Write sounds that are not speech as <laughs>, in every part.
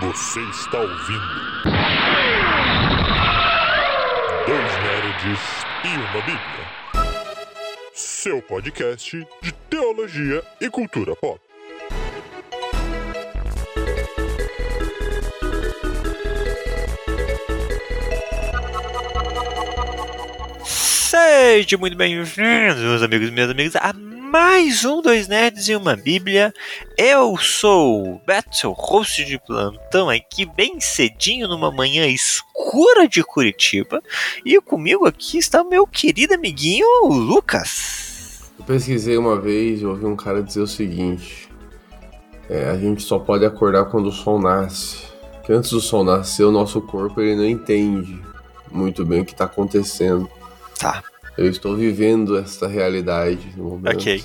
Você está ouvindo. Dois Nerds e uma Bíblia. Seu podcast de teologia e cultura pop. Sejam muito bem-vindos, meus amigos e minhas amigas, a mais um Dois Nerds e uma Bíblia. Eu sou o Beto, host de plantão aqui bem cedinho numa manhã escura de Curitiba. E comigo aqui está o meu querido amiguinho Lucas. Eu pesquisei uma vez e ouvi um cara dizer o seguinte: é, a gente só pode acordar quando o sol nasce. Que antes do sol nascer, o nosso corpo ele não entende muito bem o que está acontecendo. Tá. Eu estou vivendo essa realidade no momento. Ok.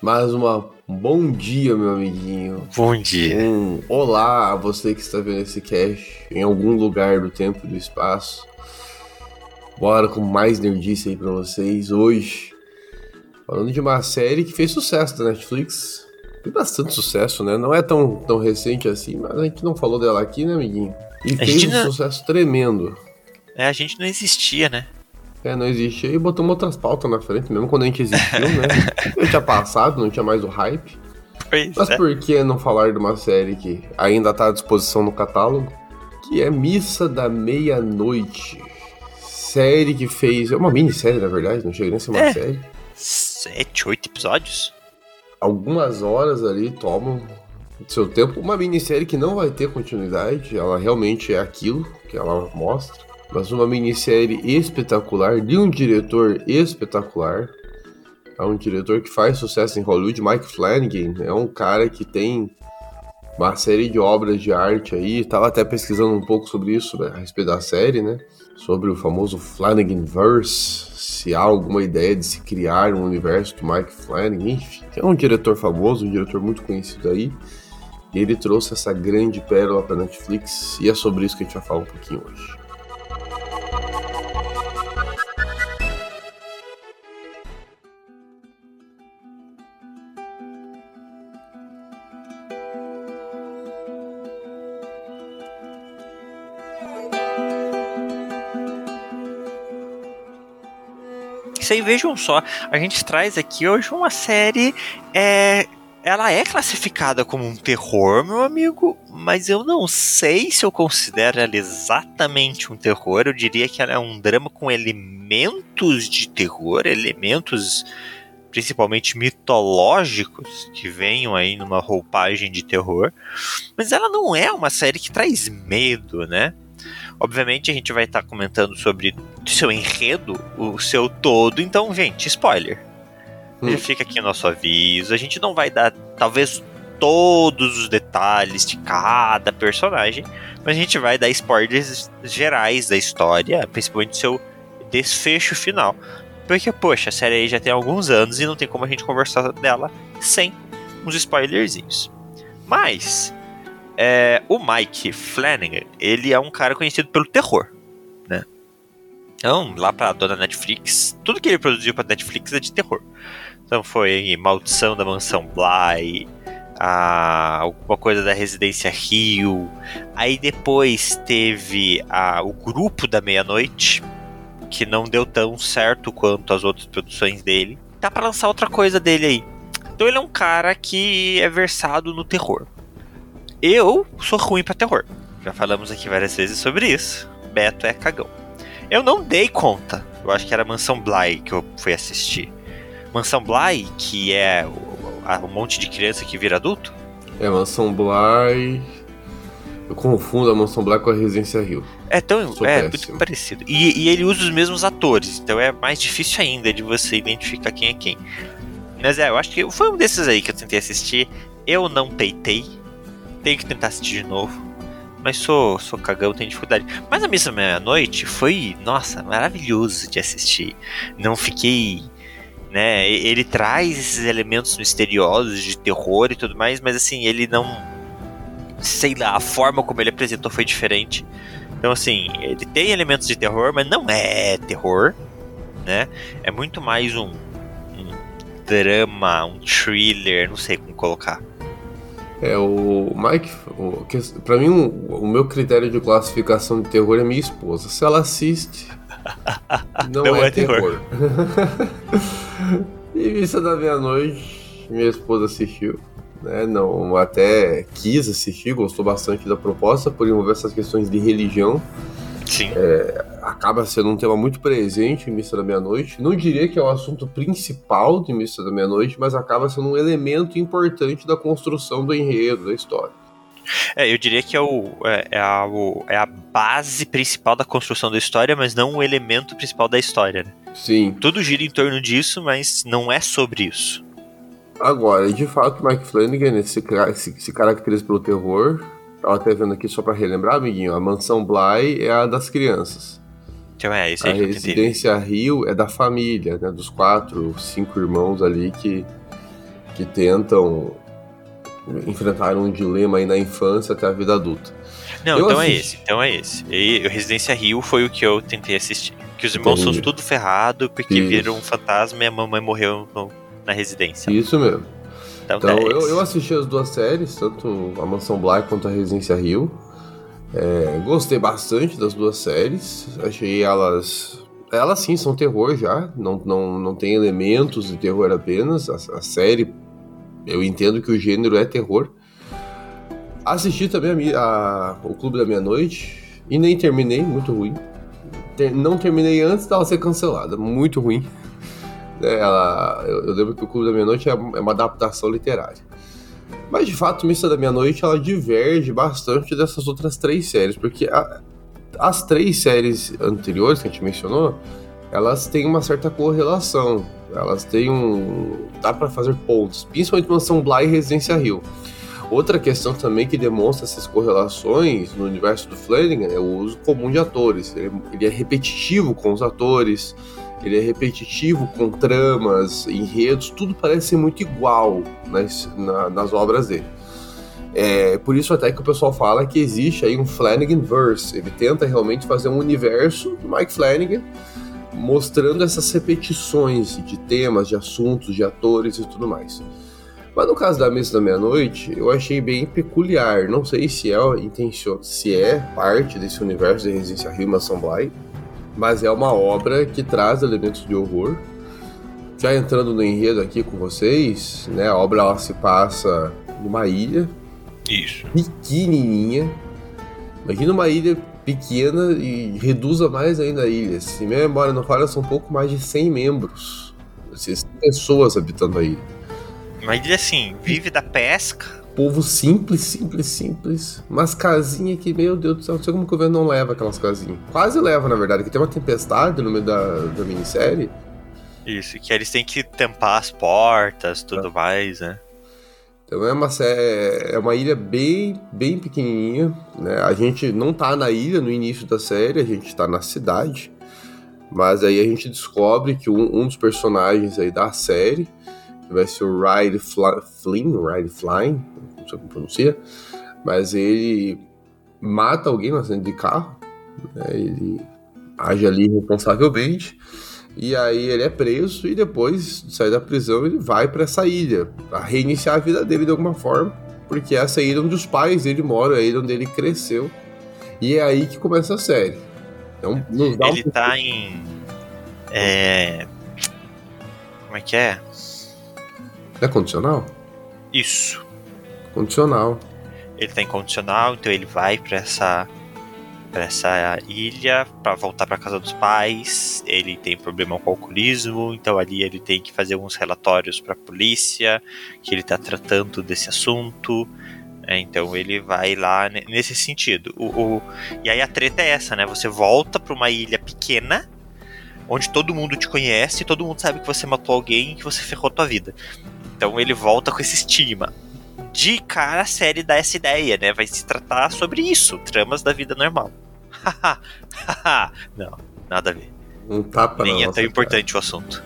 Mais uma, um bom dia, meu amiguinho. Bom dia. Um olá a você que está vendo esse cast em algum lugar do tempo e do espaço. Bora com mais nerdice aí pra vocês hoje. Falando de uma série que fez sucesso da Netflix. Fez bastante sucesso, né? Não é tão, tão recente assim, mas a gente não falou dela aqui, né, amiguinho? E A fez um não- sucesso tremendo. É, a gente não existia, né? É, não existia e botamos outras pautas na frente, mesmo quando a gente existiu, né? <laughs> Já tinha passado, não tinha mais o hype. Pois Mas é. por que não falar de uma série que ainda tá à disposição no catálogo? Que é Missa da Meia-Noite. Série que fez. É uma minissérie, na verdade, não chega nem a ser uma É. série. Sete, oito episódios? Algumas horas ali tomam seu tempo. Uma minissérie que não vai ter continuidade, ela realmente é aquilo que ela mostra. Mas uma minissérie espetacular, de um diretor espetacular. É um diretor que faz sucesso em Hollywood, Mike Flanagan. É um cara que tem uma série de obras de arte aí. Tava até pesquisando um pouco sobre isso, né, a respeito da série, né? Sobre o famoso Flanagan Verse. Se há alguma ideia de se criar um universo do Mike Flanagan, enfim. É um diretor famoso, um diretor muito conhecido aí. E ele trouxe essa grande pérola pra Netflix. E é sobre isso que a gente vai falar um pouquinho hoje. Isso aí, vejam só, a gente traz aqui hoje uma série. É, ela é classificada como um terror, meu amigo, mas eu não sei se eu considero ela exatamente um terror. Eu diria que ela é um drama com elementos de terror, elementos principalmente mitológicos que venham aí numa roupagem de terror. Mas ela não é uma série que traz medo, né? Obviamente a gente vai estar comentando sobre o seu enredo, o seu todo, então, gente, spoiler. Hum. Já fica aqui o nosso aviso. A gente não vai dar, talvez, todos os detalhes de cada personagem, mas a gente vai dar spoilers gerais da história, principalmente do seu desfecho final. Porque, poxa, a série aí já tem alguns anos e não tem como a gente conversar dela sem uns spoilerzinhos. Mas, é, o Mike Flanagan, ele é um cara conhecido pelo terror, né? Então, lá pra dona Netflix, tudo que ele produziu pra Netflix é de terror. Então foi Maldição da Mansão Bly, a, alguma coisa da Residência Rio. Aí depois teve a, o Grupo da Meia-Noite, que não deu tão certo quanto as outras produções dele. Tá pra lançar outra coisa dele aí. Então ele é um cara que é versado no terror. Eu sou ruim pra terror. Já falamos aqui várias vezes sobre isso. Beto é cagão. Eu não dei conta. Eu acho que era Mansão Bly que eu fui assistir. Mansão Bly, que é um monte de criança que vira adulto. É Mansão Bly. Eu confundo a Mansão Bly com a Residência Rio. É tão Sou é, péssimo. muito parecido. E, e ele usa os mesmos atores, então é mais difícil ainda de você identificar quem é quem. Mas é, eu acho que foi um desses aí que eu tentei assistir. Eu não peitei. Tenho que tentar assistir de novo. Mas sou, sou cagão, tenho dificuldade. Mas a Missa Meia-Noite foi, nossa, maravilhoso de assistir. Não fiquei. Né, ele traz esses elementos misteriosos de terror e tudo mais, mas assim, ele não. Sei lá, a forma como ele apresentou foi diferente. Então, assim, ele tem elementos de terror, mas não é terror, né? É muito mais um, um drama, um thriller, não sei como colocar. É, o Mike, o, que- pra mim, o, o meu critério de classificação de terror é minha esposa. Se ela assiste, <laughs> não, Não é, é terror. terror. <laughs> e Missa da Meia-Noite, minha esposa assistiu. Né, não, até quis assistir, gostou bastante da proposta, por envolver essas questões de religião. Sim. Acaba sendo um tema muito presente em Missa da Meia-Noite. Não diria que é o assunto principal de Missa da Meia-Noite, mas acaba sendo um elemento importante da construção do enredo, da história. É, eu diria que é, o, é, é a, o- é a base principal da construção da história, mas não o elemento principal da história. Né? Sim. Tudo gira em torno disso, mas não é sobre isso. Agora, de fato, Mike Flanagan ca- se, se caracteriza pelo terror. Tava até vendo aqui só pra relembrar, amiguinho. A mansão Bly é a das crianças. Então é isso A aí que eu tentei. residência Rio é da família, né? Dos quatro, cinco irmãos ali que, que tentam enfrentar um dilema aí na infância até a vida adulta. Não, Eu então é assisti. esse, então é esse. E Residência Rio foi o que eu tentei assistir. Que os irmãos Entendi. são tudo ferrado porque Isso. viram um fantasma e a mamãe morreu no- na residência. Isso mesmo. Então, Então, é eu, eu assisti as duas séries, tanto a Mansão Black quanto a Residência Rio. É, gostei bastante das duas séries. Achei elas. Elas sim são terror já, não, não, não tem elementos de terror apenas. A, a série, eu entendo que o gênero é terror. Assisti também a a- o Clube da Meia-Noite e nem terminei, muito ruim. Ter- não terminei antes dela ser cancelada, muito ruim. <laughs> É, Ela, eu, eu lembro que o Clube da Meia-Noite é, é uma adaptação literária. Mas de fato, Missa da Meia-Noite ela diverge bastante dessas outras três séries, porque a- as três séries anteriores que a gente mencionou, elas têm uma certa correlação. Elas têm um. dá pra fazer pontos, principalmente Mansão Bly e Residência Rio. Outra questão também que demonstra essas correlações no universo do Flanagan é o uso comum de atores. Ele, ele é repetitivo com os atores, ele é repetitivo com tramas, enredos, tudo parece ser muito igual nas, na- nas obras dele. É por isso até que o pessoal fala que existe aí um Flanagan verse. Ele tenta realmente fazer um universo do Mike Flanagan, mostrando essas repetições de temas, de assuntos, de atores e tudo mais. Mas no caso da Mesa da Meia-Noite, eu achei bem peculiar. Não sei se é intenção, se é parte desse universo de Residência Rio Mansão Bly, mas é uma obra que traz elementos de horror. Já entrando no enredo aqui com vocês, né? A obra ela se passa numa ilha Isso. pequenininha. Imagina uma ilha pequena e reduza mais ainda a ilha. Se minha memória não falha, são um pouco mais de 100 membros. Assim, 100 pessoas habitando a ilha. Mas ele assim, vive da pesca. Povo simples, simples, simples. Umas casinhas que, meu Deus do céu, não sei como o governo não leva aquelas casinhas. Quase leva, na verdade, que tem uma tempestade no meio da, da minissérie. Isso, que eles têm que tampar as portas tudo mais, né? Então é uma, é uma ilha bem, bem pequenininha, né? A gente não tá na ilha no início da série, a gente tá na cidade. Mas aí a gente descobre que um, um dos personagens aí da série, ser o Fla- Flynn, Riley Flynn, não sei como pronuncia, mas ele mata alguém no acidente de carro, né? Ele age ali responsavelmente. E aí ele é preso e depois de sair da prisão ele vai pra essa ilha, pra reiniciar a vida dele de alguma forma, porque essa é a ilha onde os pais dele moram, é a ilha onde ele cresceu. E é aí que começa a série. Então, dá um Ele tá em. É. Como é que é? É condicional? Isso. Condicional. Ele tá em condicional, então ele vai pra essa. Pra essa ilha pra voltar pra casa dos pais. Ele tem problema com o alcoolismo, então ali ele tem que fazer alguns relatórios pra polícia que ele tá tratando desse assunto. É, então ele vai lá ne- nesse sentido. O, o- e aí a treta é essa, né? Você volta pra uma ilha pequena, onde todo mundo te conhece, todo mundo sabe que você matou alguém e que você ferrou tua vida. Então ele volta com esse estigma. De cara a série dá essa ideia, né? Vai se tratar sobre isso, tramas da vida normal. <laughs> Não, nada a ver. Um tapa Nem é tão cara. importante o assunto.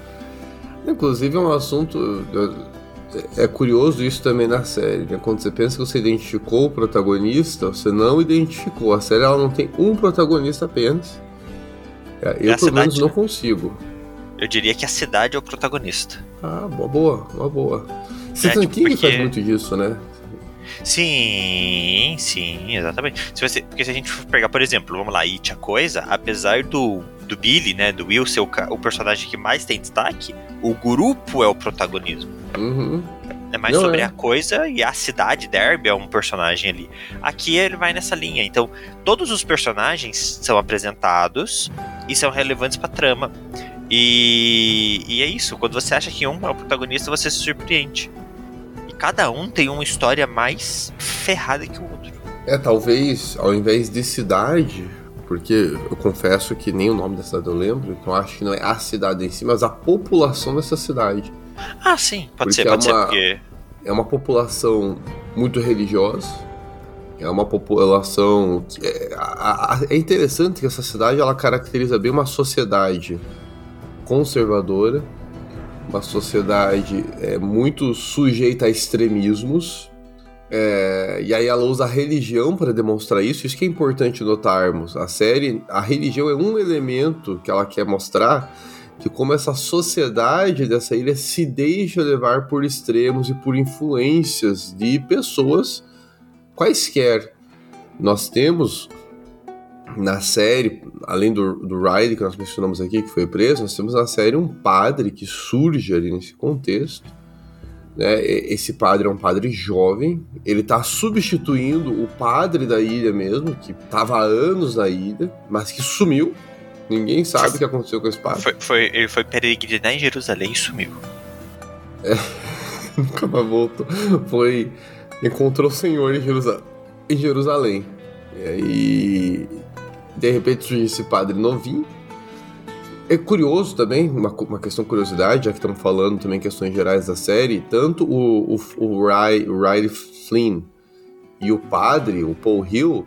Inclusive é um assunto. É é curioso isso também na série, né? Quando você pensa que você identificou o protagonista, você não identificou. A série ela não tem um protagonista apenas. É, Eu, É pelo menos, cidade, não né? consigo. Eu diria que a cidade é o protagonista. Ah, uma boa, uma boa. Stephen tipo, King porque- faz muito disso, né? Sim, sim, exatamente. Se você, porque se a gente for pegar, por exemplo, vamos lá, It a coisa, apesar do, do Billy, né, do Will ser o, o personagem que mais tem destaque, o grupo é o protagonismo. Uhum. É mais Não sobre é. a coisa e a cidade Derby é um personagem ali. Aqui ele vai nessa linha. Então, todos os personagens são apresentados e são relevantes pra trama. E, e é isso. Quando você acha que um é o protagonista, você se surpreende. E cada um tem uma história mais ferrada que o outro. É, talvez ao invés de cidade, porque eu confesso que nem o nome da cidade eu lembro, então acho que não é a cidade em si, mas a população dessa cidade. Ah, sim, pode Porque ser, é pode ser, uma- porque. É uma população muito religiosa. É uma população. É, é interessante que essa cidade ela caracteriza bem uma sociedade conservadora, uma sociedade é, muito sujeita a extremismos. É, e aí ela usa a religião para demonstrar isso. Isso que é importante notarmos. A série, a religião é um elemento que ela quer mostrar de como essa sociedade dessa ilha se deixa levar por extremos e por influências de pessoas quaisquer. Nós temos na série, além do, do Riley que nós mencionamos aqui, que foi preso, nós temos na série um padre que surge ali nesse contexto. Né? Esse padre é um padre jovem, ele está substituindo o padre da ilha mesmo, que estava há anos na ilha, mas que sumiu. Ninguém sabe o que aconteceu com esse padre. Foi, foi- ele foi peregrinar em Jerusalém e sumiu. <laughs> Nunca mais voltou. Foi. Encontrou o Senhor em, Jerusa- em Jerusalém. E aí. De repente surge esse padre novinho. É curioso também, uma, uma questão de curiosidade, já que estamos falando também questões gerais da série, tanto o, o, o, Riley Flynn e o padre, o Paul Hill,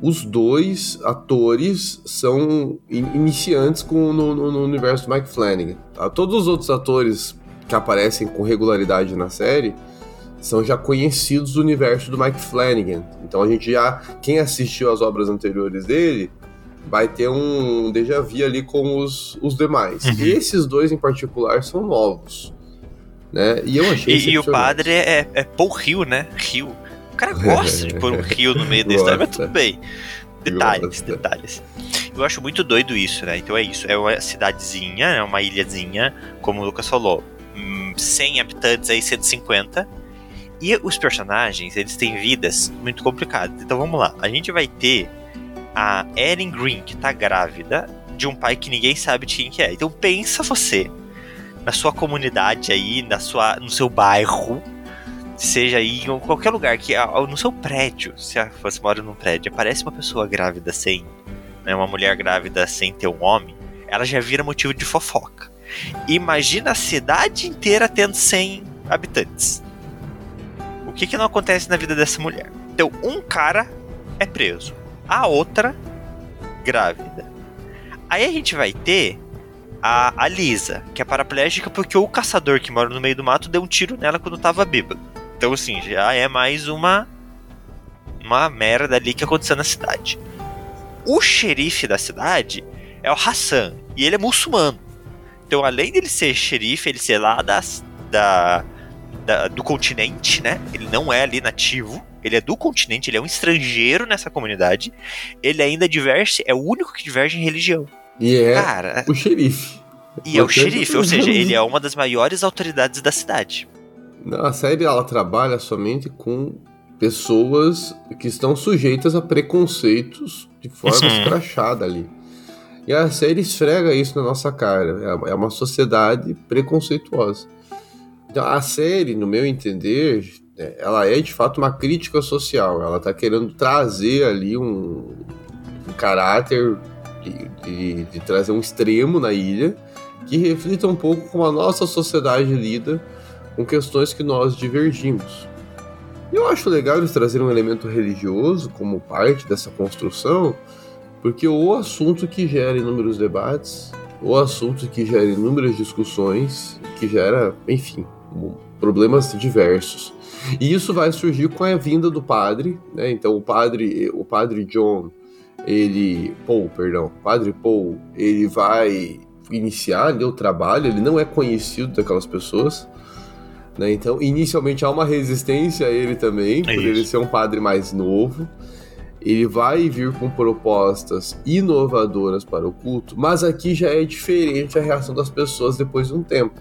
os dois atores são in- iniciantes com, no, no- no universo do Mike Flanagan. tá? Todos os outros atores que aparecem com regularidade na série são já conhecidos do universo do Mike Flanagan. Então a gente já, quem assistiu às obras anteriores dele, vai ter um déjà vu ali com os, os demais. Uhum. E esses dois em particular são novos. Né? E eu achei E, e o padre é, é Paul Hill, né? Hill. O cara gosta de pôr um <laughs> rio no meio da história, mas Gosta. tudo bem. Detalhes, Gosta. detalhes. Eu acho muito doido isso, né? Então é isso. É uma cidadezinha, é uma ilhazinha, como o Lucas falou. hum, 100 habitantes aí, 150. E os personagens, eles têm vidas muito complicadas. Então vamos lá. A gente vai ter a Erin Green, que tá grávida de um pai que ninguém sabe de quem que é. Então pensa você na sua comunidade aí, na sua, no seu bairro, seja aí em qualquer lugar que no seu prédio, se você mora num prédio, aparece uma pessoa grávida sem, né, uma mulher grávida sem ter um homem, ela já vira motivo de fofoca. Imagina a cidade inteira tendo 100 habitantes. O que que não acontece na vida dessa mulher? Então, um cara é preso, a outra grávida. Aí a gente vai ter a, a Lisa, que é paraplégica porque o caçador que mora no meio do mato deu um tiro nela quando tava bêbado. Então, assim, já é mais uma uma merda ali que aconteceu na cidade. O xerife da cidade é o Hassan, e ele é muçulmano. Então, além dele ser xerife, ele ser lá das, da, da- do continente, né? Ele não é ali nativo, ele é do continente, ele é um estrangeiro nessa comunidade. Ele ainda diverge, é o único que diverge em religião. E é Cara, o xerife. e é o xerife, ou seja, ele é uma das maiores autoridades da cidade. A série ela trabalha somente com pessoas que estão sujeitas a preconceitos de forma Uhum. escrachada ali. E a série esfrega isso na nossa cara. É- É uma sociedade preconceituosa. Então, a série, no meu entender, ela é de fato uma crítica social. Ela está querendo trazer ali um, um caráter de, de- de trazer um extremo na ilha que reflita um pouco como a nossa sociedade lida com questões que nós divergimos. Eu acho legal eles trazerem um elemento religioso como parte dessa construção, porque o assunto que gera inúmeros debates, o assunto que gera inúmeras discussões, que gera, enfim, problemas diversos. E isso vai surgir com a vinda do padre, né? Então o padre, o padre John, ele, Paul, perdão, o padre Paul, ele vai iniciar ali o trabalho, ele não é conhecido daquelas pessoas, Né? Então, inicialmente há uma resistência a ele também, É por ele ser um padre mais novo. Ele vai vir com propostas inovadoras para o culto, mas aqui já é diferente a reação das pessoas depois de um tempo.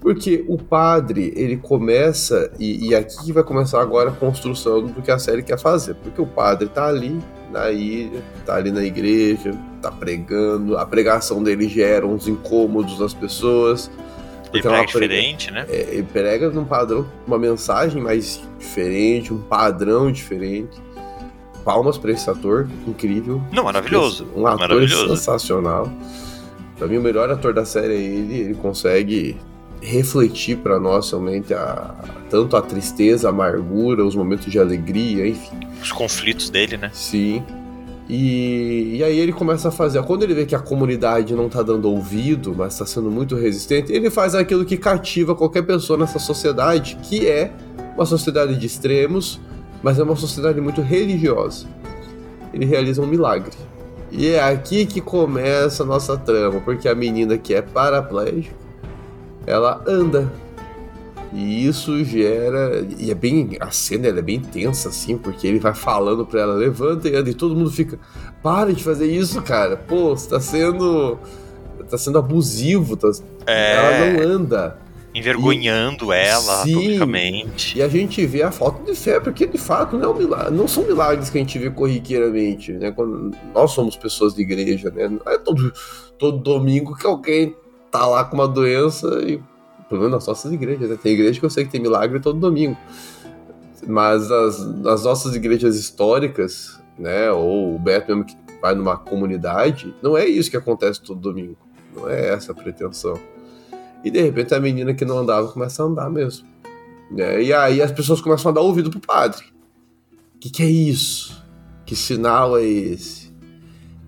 Porque o padre, ele começa, e, e aqui que vai começar agora a construção do que a série quer fazer. Porque o padre tá ali na ilha, tá ali na igreja, tá pregando, a pregação dele gera uns incômodos nas pessoas. Ele é prega prega- diferente, né? é, ele prega num padrão, uma mensagem mais diferente, um padrão diferente. Palmas pra esse ator, incrível. Não, maravilhoso. Um ator Maravilhoso. sensacional. Pra mim, o melhor ator da série é ele. Ele consegue refletir pra nós realmente a, tanto a tristeza, a amargura, os momentos de alegria, enfim. Os conflitos dele, né? Sim. E, e aí ele começa a fazer. Quando ele vê que a comunidade não tá dando ouvido, mas tá sendo muito resistente, ele faz aquilo que cativa qualquer pessoa nessa sociedade, que é uma sociedade de extremos, mas é uma sociedade muito religiosa. Ele realiza um milagre. E é aqui que começa a nossa trama, porque a menina que é paraplégica, ela anda. E isso gera. E é bem. A cena é bem tensa, assim, porque ele vai falando pra ela, levanta e anda, e todo mundo fica. Para de fazer isso, cara. Pô, você tá sendo. Tá sendo abusivo. Tá... É, Ela não anda. envergonhando ela Sim. publicamente. E a gente vê a falta de fé, porque de fato não, é um milagre, não são milagres que a gente vê corriqueiramente, né? Quando nós somos pessoas de igreja, né? Não é todo, todo domingo que alguém tá lá com uma doença e. Pelo menos nas nossas igrejas, né? Tem igreja que eu sei que tem milagre todo domingo. Mas nas, nas nossas igrejas históricas, né? Ou o Beto mesmo que vai numa comunidade, não é isso que acontece todo domingo. Não é essa a pretensão. E de repente a menina que não andava começa a andar mesmo. né? E aí as pessoas começam a dar ouvido pro padre. O que, que é isso? Que sinal é esse?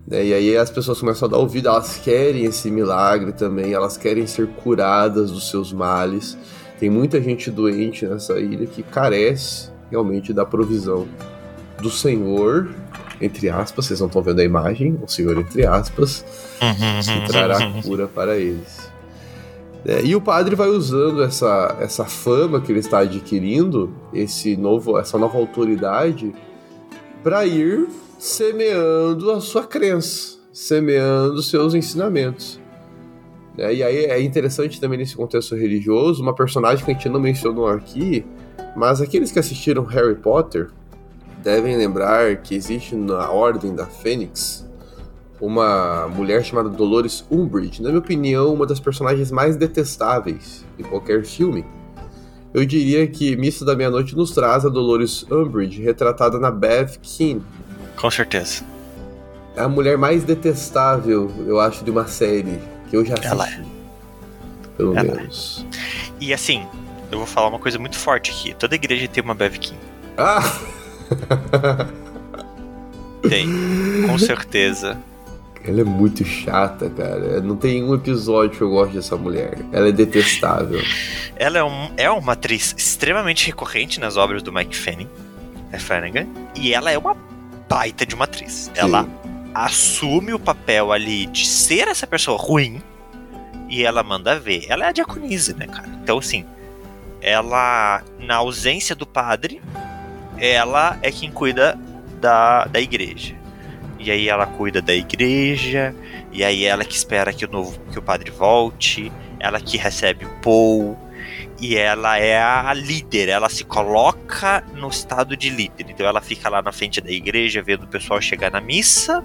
Né? E aí as pessoas começam a dar ouvido, elas querem esse milagre também, elas querem ser curadas dos seus males. Tem muita gente doente nessa ilha que carece realmente da provisão do Senhor, entre aspas, vocês não estão vendo a imagem, o Senhor entre aspas, que trará cura para eles. É, e o padre vai usando essa, essa fama que ele está adquirindo, esse novo, essa nova autoridade, para ir semeando a sua crença, semeando seus ensinamentos. É, e aí é interessante também nesse contexto religioso, uma personagem que a gente não mencionou aqui, mas aqueles que assistiram Harry Potter devem lembrar que existe na Ordem da Fênix uma mulher chamada Dolores Umbridge, na minha opinião, uma das personagens mais detestáveis de qualquer filme. Eu diria que Missa da Meia-Noite nos traz a Dolores Umbridge retratada na Bev Keane. Com certeza. É a mulher mais detestável, eu acho, de uma série que eu já assisti. Ela é. Pelo Ela é. menos. E assim, eu vou falar uma coisa muito forte aqui. Toda igreja tem uma Bev King. Ah! <laughs> Tem, com certeza. Ela é muito chata, cara. Não tem um episódio que eu gosto dessa mulher. Ela é detestável. Ela é, um- é uma atriz extremamente recorrente nas obras do Mike Fanning, é Flanagan, e ela é uma baita de uma atriz. Ela assume o papel ali de ser essa pessoa ruim e ela manda ver. Ela é a diaconisa, né, cara? Então, assim, ela, na ausência do padre, ela é quem cuida da, da igreja. E aí ela cuida da igreja, e aí ela que espera que o novo que o padre volte, ela que recebe o Paul, e ela é a líder, ela se coloca no estado de líder. Então ela fica lá na frente da igreja vendo o pessoal chegar na missa,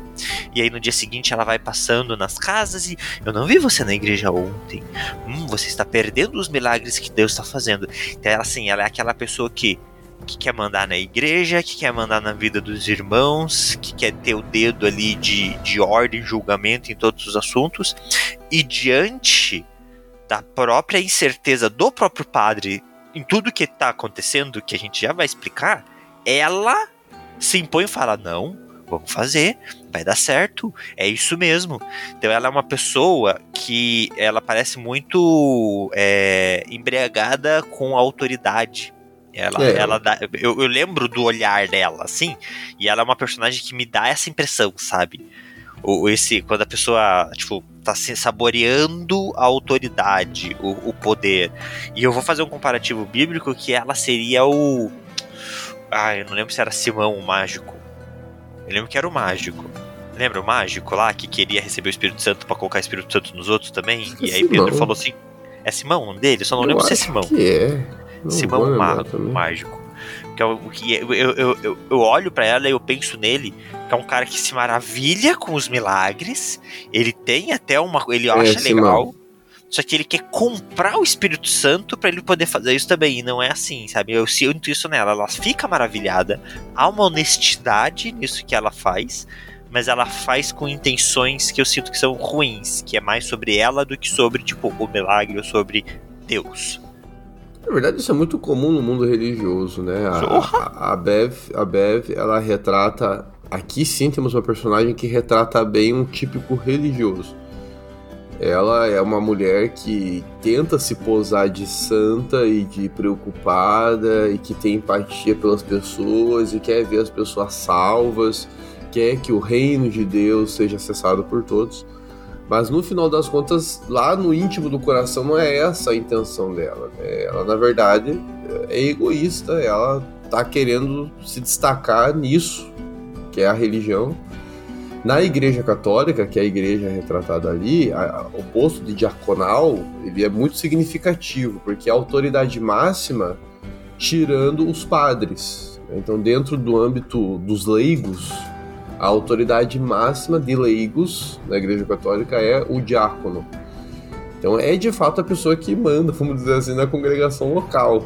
e aí no dia seguinte ela vai passando nas casas e eu não vi você na igreja ontem. Hum, você está perdendo os milagres que Deus está fazendo. Então ela assim, ela é aquela pessoa que que quer mandar na igreja, que quer mandar na vida dos irmãos, que quer ter o dedo ali de, de ordem, julgamento em todos os assuntos, e diante da própria incerteza do próprio padre em tudo que está acontecendo, que a gente já vai explicar, ela se impõe e fala: não, vamos fazer, vai dar certo, é isso mesmo. Então ela é uma pessoa que ela parece muito é, embriagada com a autoridade. Ela, É. ela dá, eu, eu lembro do olhar dela, assim, e ela é uma personagem que me dá essa impressão, sabe? O, esse, quando a pessoa, tipo, tá se saboreando a autoridade, o, o poder. E eu vou fazer um comparativo bíblico que ela seria o. Ah, eu não lembro se era Simão o mágico. Eu lembro que era o mágico. Lembra o mágico lá que queria receber o Espírito Santo para colocar o Espírito Santo nos outros também? E aí Pedro falou assim: é Simão um dele? Só não eu lembro se é Simão. Que é. Não Simão Mago, mágico. Que é o que eu, eu, eu, eu olho para ela e eu penso nele, que é um cara que se maravilha com os milagres. Ele tem até uma. Ele é, acha legal. Só que ele quer comprar o Espírito Santo para ele poder fazer isso também. E não é assim, sabe? Eu sinto isso nela. Ela fica maravilhada. Há uma honestidade nisso que ela faz. Mas ela faz com intenções que eu sinto que são ruins. Que é mais sobre ela do que sobre, tipo, o milagre ou sobre Deus. Na verdade, isso é muito comum no mundo religioso, né? A, a, a, Bev, a Bev, ela retrata. Aqui sim temos uma personagem que retrata bem um típico religioso. Ela é uma mulher que tenta se posar de santa e de preocupada e que tem empatia pelas pessoas e quer ver as pessoas salvas, quer que o reino de Deus seja acessado por todos. Mas no final das contas, lá no íntimo do coração, não é essa a intenção dela. Né? Ela, na verdade, é egoísta, ela tá querendo se destacar nisso, que é a religião. Na Igreja Católica, que é a igreja retratada ali, a, o posto de diaconal ele é muito significativo, porque é a autoridade máxima tirando os padres. Então, dentro do âmbito dos leigos, a autoridade máxima de leigos na Igreja Católica é o diácono. Então é de fato a pessoa que manda, <laughs> vamos dizer assim, na congregação local.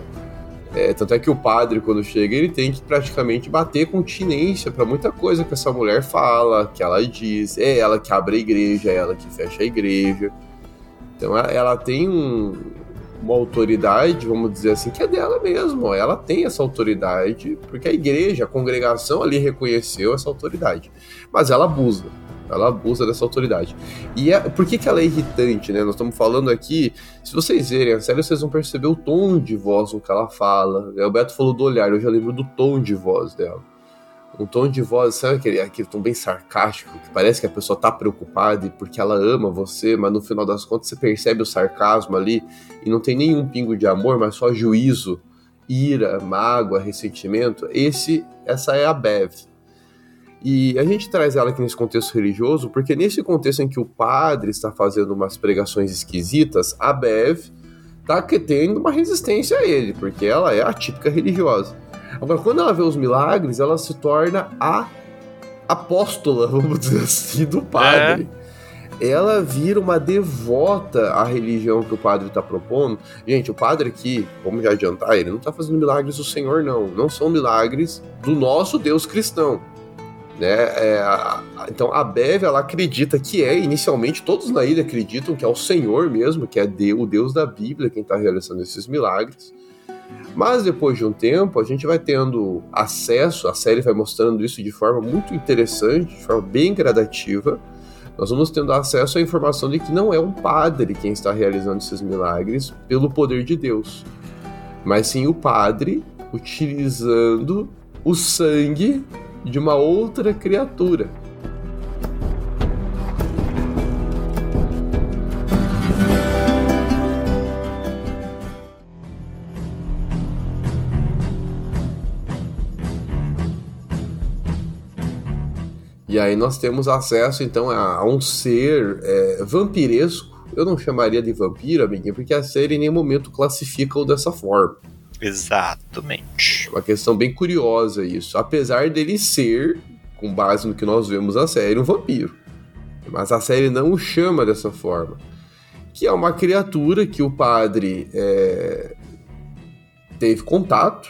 É, tanto é que o padre, quando chega, ele tem que praticamente bater continência para muita coisa que essa mulher fala, que ela diz. É ela que abre a igreja, é ela que fecha a igreja. Então ela tem um, uma autoridade, vamos dizer assim, que é dela mesmo. Ela tem essa autoridade, porque a igreja, a congregação ali reconheceu essa autoridade. Mas ela abusa. Ela abusa dessa autoridade. E é, por que, que ela é irritante, né? Nós estamos falando aqui. Se vocês verem a série, vocês vão perceber o tom de voz com que ela fala. O Beto falou do olhar, eu já lembro do tom de voz dela um tom de voz, sabe aquele, aquele tom bem sarcástico, que parece que a pessoa tá preocupada porque ela ama você, mas no final das contas você percebe o sarcasmo ali e não tem nenhum pingo de amor, mas só juízo, ira, mágoa, ressentimento. Esse, essa é a Bev. E a gente traz ela aqui nesse contexto religioso, porque nesse contexto em que o padre está fazendo umas pregações esquisitas, a Bev tá tendo uma resistência a ele, porque ela é a típica religiosa. Agora, quando ela vê os milagres, ela se torna a apóstola, <laughs> vamos dizer assim, do padre. É. Ela vira uma devota à religião que o padre está propondo. Gente, o padre aqui, vamos já adiantar, ele não está fazendo milagres do Senhor, não. Não são milagres do nosso Deus cristão. Né? É, então a Bev ela acredita que é, inicialmente todos na ilha acreditam que é o Senhor mesmo, que é Deus, o Deus da Bíblia quem está realizando esses milagres. Mas depois de um tempo, a gente vai tendo acesso, a série vai mostrando isso de forma muito interessante, de forma bem gradativa. Nós vamos tendo acesso à informação de que não é um padre quem está realizando esses milagres pelo poder de Deus, mas sim o padre utilizando o sangue de uma outra criatura. Aí nós temos acesso então a, um ser é, vampiresco. Eu não chamaria de vampiro, amiguinho, porque a série em nenhum momento classifica-o dessa forma. Exatamente. Uma questão bem curiosa isso. Apesar dele ser, com base no que nós vemos na série, um vampiro. Mas a série não o chama dessa forma. Que é uma criatura que o padre é, teve contato.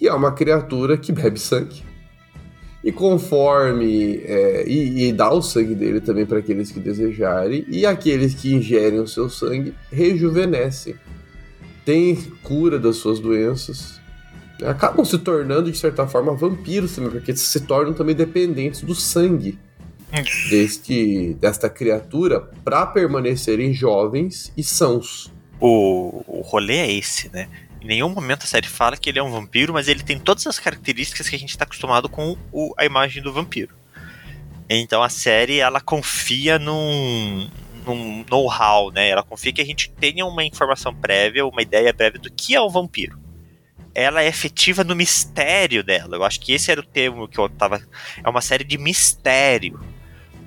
E é uma criatura que bebe sangue. E conforme. É, e, e, dá o sangue dele também para aqueles que desejarem. E aqueles que ingerem o seu sangue rejuvenescem. Tem cura das suas doenças. Acabam se tornando, de certa forma, vampiros também, porque se tornam também dependentes do sangue deste, desta criatura para permanecerem jovens e sãos. O, o rolê é esse, né? Em nenhum momento a série fala que ele é um vampiro, mas ele tem todas as características que a gente está acostumado com o, a imagem do vampiro. Então a série ela confia num, num know-how, né? Ela confia que a gente tenha uma informação prévia, uma ideia prévia do que é o vampiro. Ela é efetiva no mistério dela. Eu acho que esse era o termo que eu tava. É uma série de mistério.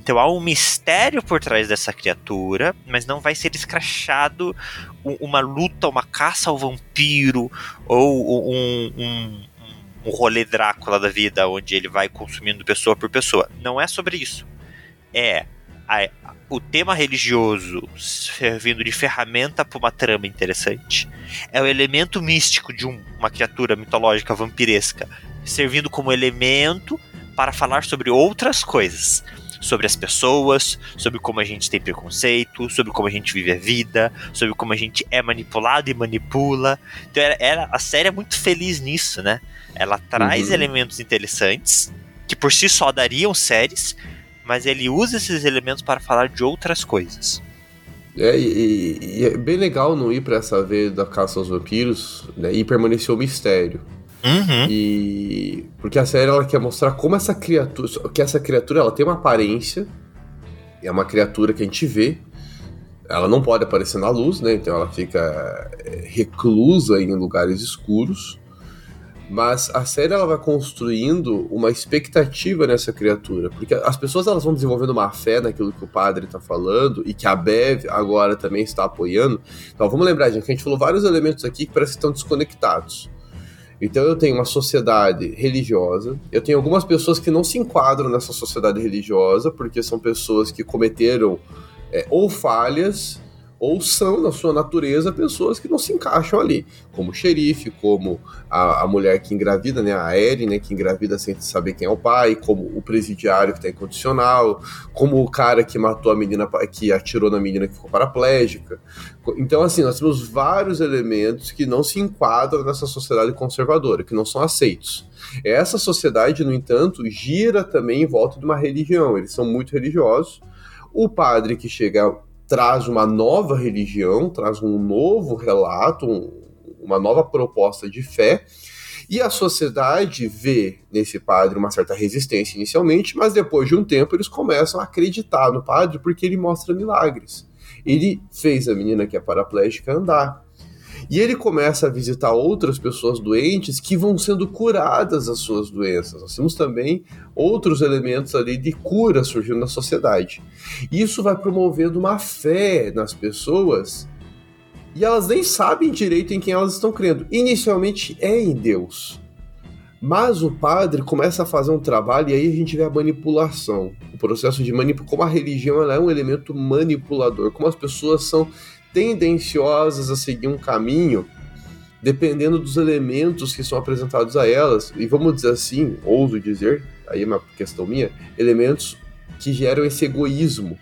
Então há um mistério por trás dessa criatura, mas não vai ser escrachado uma luta, uma caça ao vampiro ou um, um, um rolê Drácula da vida, onde ele vai consumindo pessoa por pessoa. Não é sobre isso. É a, o tema religioso servindo de ferramenta para uma trama interessante. É o elemento místico de um, uma criatura mitológica vampiresca servindo como elemento para falar sobre outras coisas sobre as pessoas, sobre como a gente tem preconceito, sobre como a gente vive a vida, sobre como a gente é manipulado e manipula. Então era, era a série é muito feliz nisso, né? Ela traz uhum. elementos interessantes que por si só dariam séries, mas ele usa esses elementos para falar de outras coisas. É, e, e é bem legal não ir para essa vez da caça aos vampiros né, e permanecer o mistério. Uhum. E porque a série ela quer mostrar como essa criatura, que essa criatura ela tem uma aparência, é uma criatura que a gente vê, ela não pode aparecer na luz, né? Então ela fica é, reclusa em lugares escuros. Mas a série ela vai construindo uma expectativa nessa criatura, porque as pessoas elas vão desenvolvendo uma fé naquilo que o padre está falando e que a Bev agora também está apoiando. Então vamos lembrar, gente, que a gente falou vários elementos aqui que parece que estão desconectados. Então eu tenho uma sociedade religiosa, eu tenho algumas pessoas que não se enquadram nessa sociedade religiosa, porque são pessoas que cometeram é, ou falhas ou são, na sua natureza, pessoas que não se encaixam ali, como o xerife, como a, a mulher que engravida, né, a Erin, né, que engravida sem saber quem é o pai, como o presidiário que está incondicional, como o cara que matou a menina, que atirou na menina que ficou paraplégica. Então, assim, nós temos vários elementos que não se enquadram nessa sociedade conservadora, que não são aceitos. Essa sociedade, no entanto, gira também em volta de uma religião, eles são muito religiosos. O padre que chega traz uma nova religião, traz um novo relato, um, uma nova proposta de fé. E a sociedade vê nesse padre uma certa resistência inicialmente, mas depois de um tempo eles começam a acreditar no padre porque ele mostra milagres. Ele fez a menina que é paraplégica andar. E ele começa a visitar outras pessoas doentes que vão sendo curadas das suas doenças. Nós temos também outros elementos ali de cura surgindo na sociedade. Isso vai promovendo uma fé nas pessoas e elas nem sabem direito em quem elas estão crendo. Inicialmente é em Deus. Mas o padre começa a fazer um trabalho e aí a gente vê a manipulação. O processo de manipulação, como a religião é um elemento manipulador, como as pessoas são tendenciosas a seguir um caminho dependendo dos elementos que são apresentados a elas, e vamos dizer assim, ouso dizer, aí é uma questão minha, elementos que geram esse egoísmo,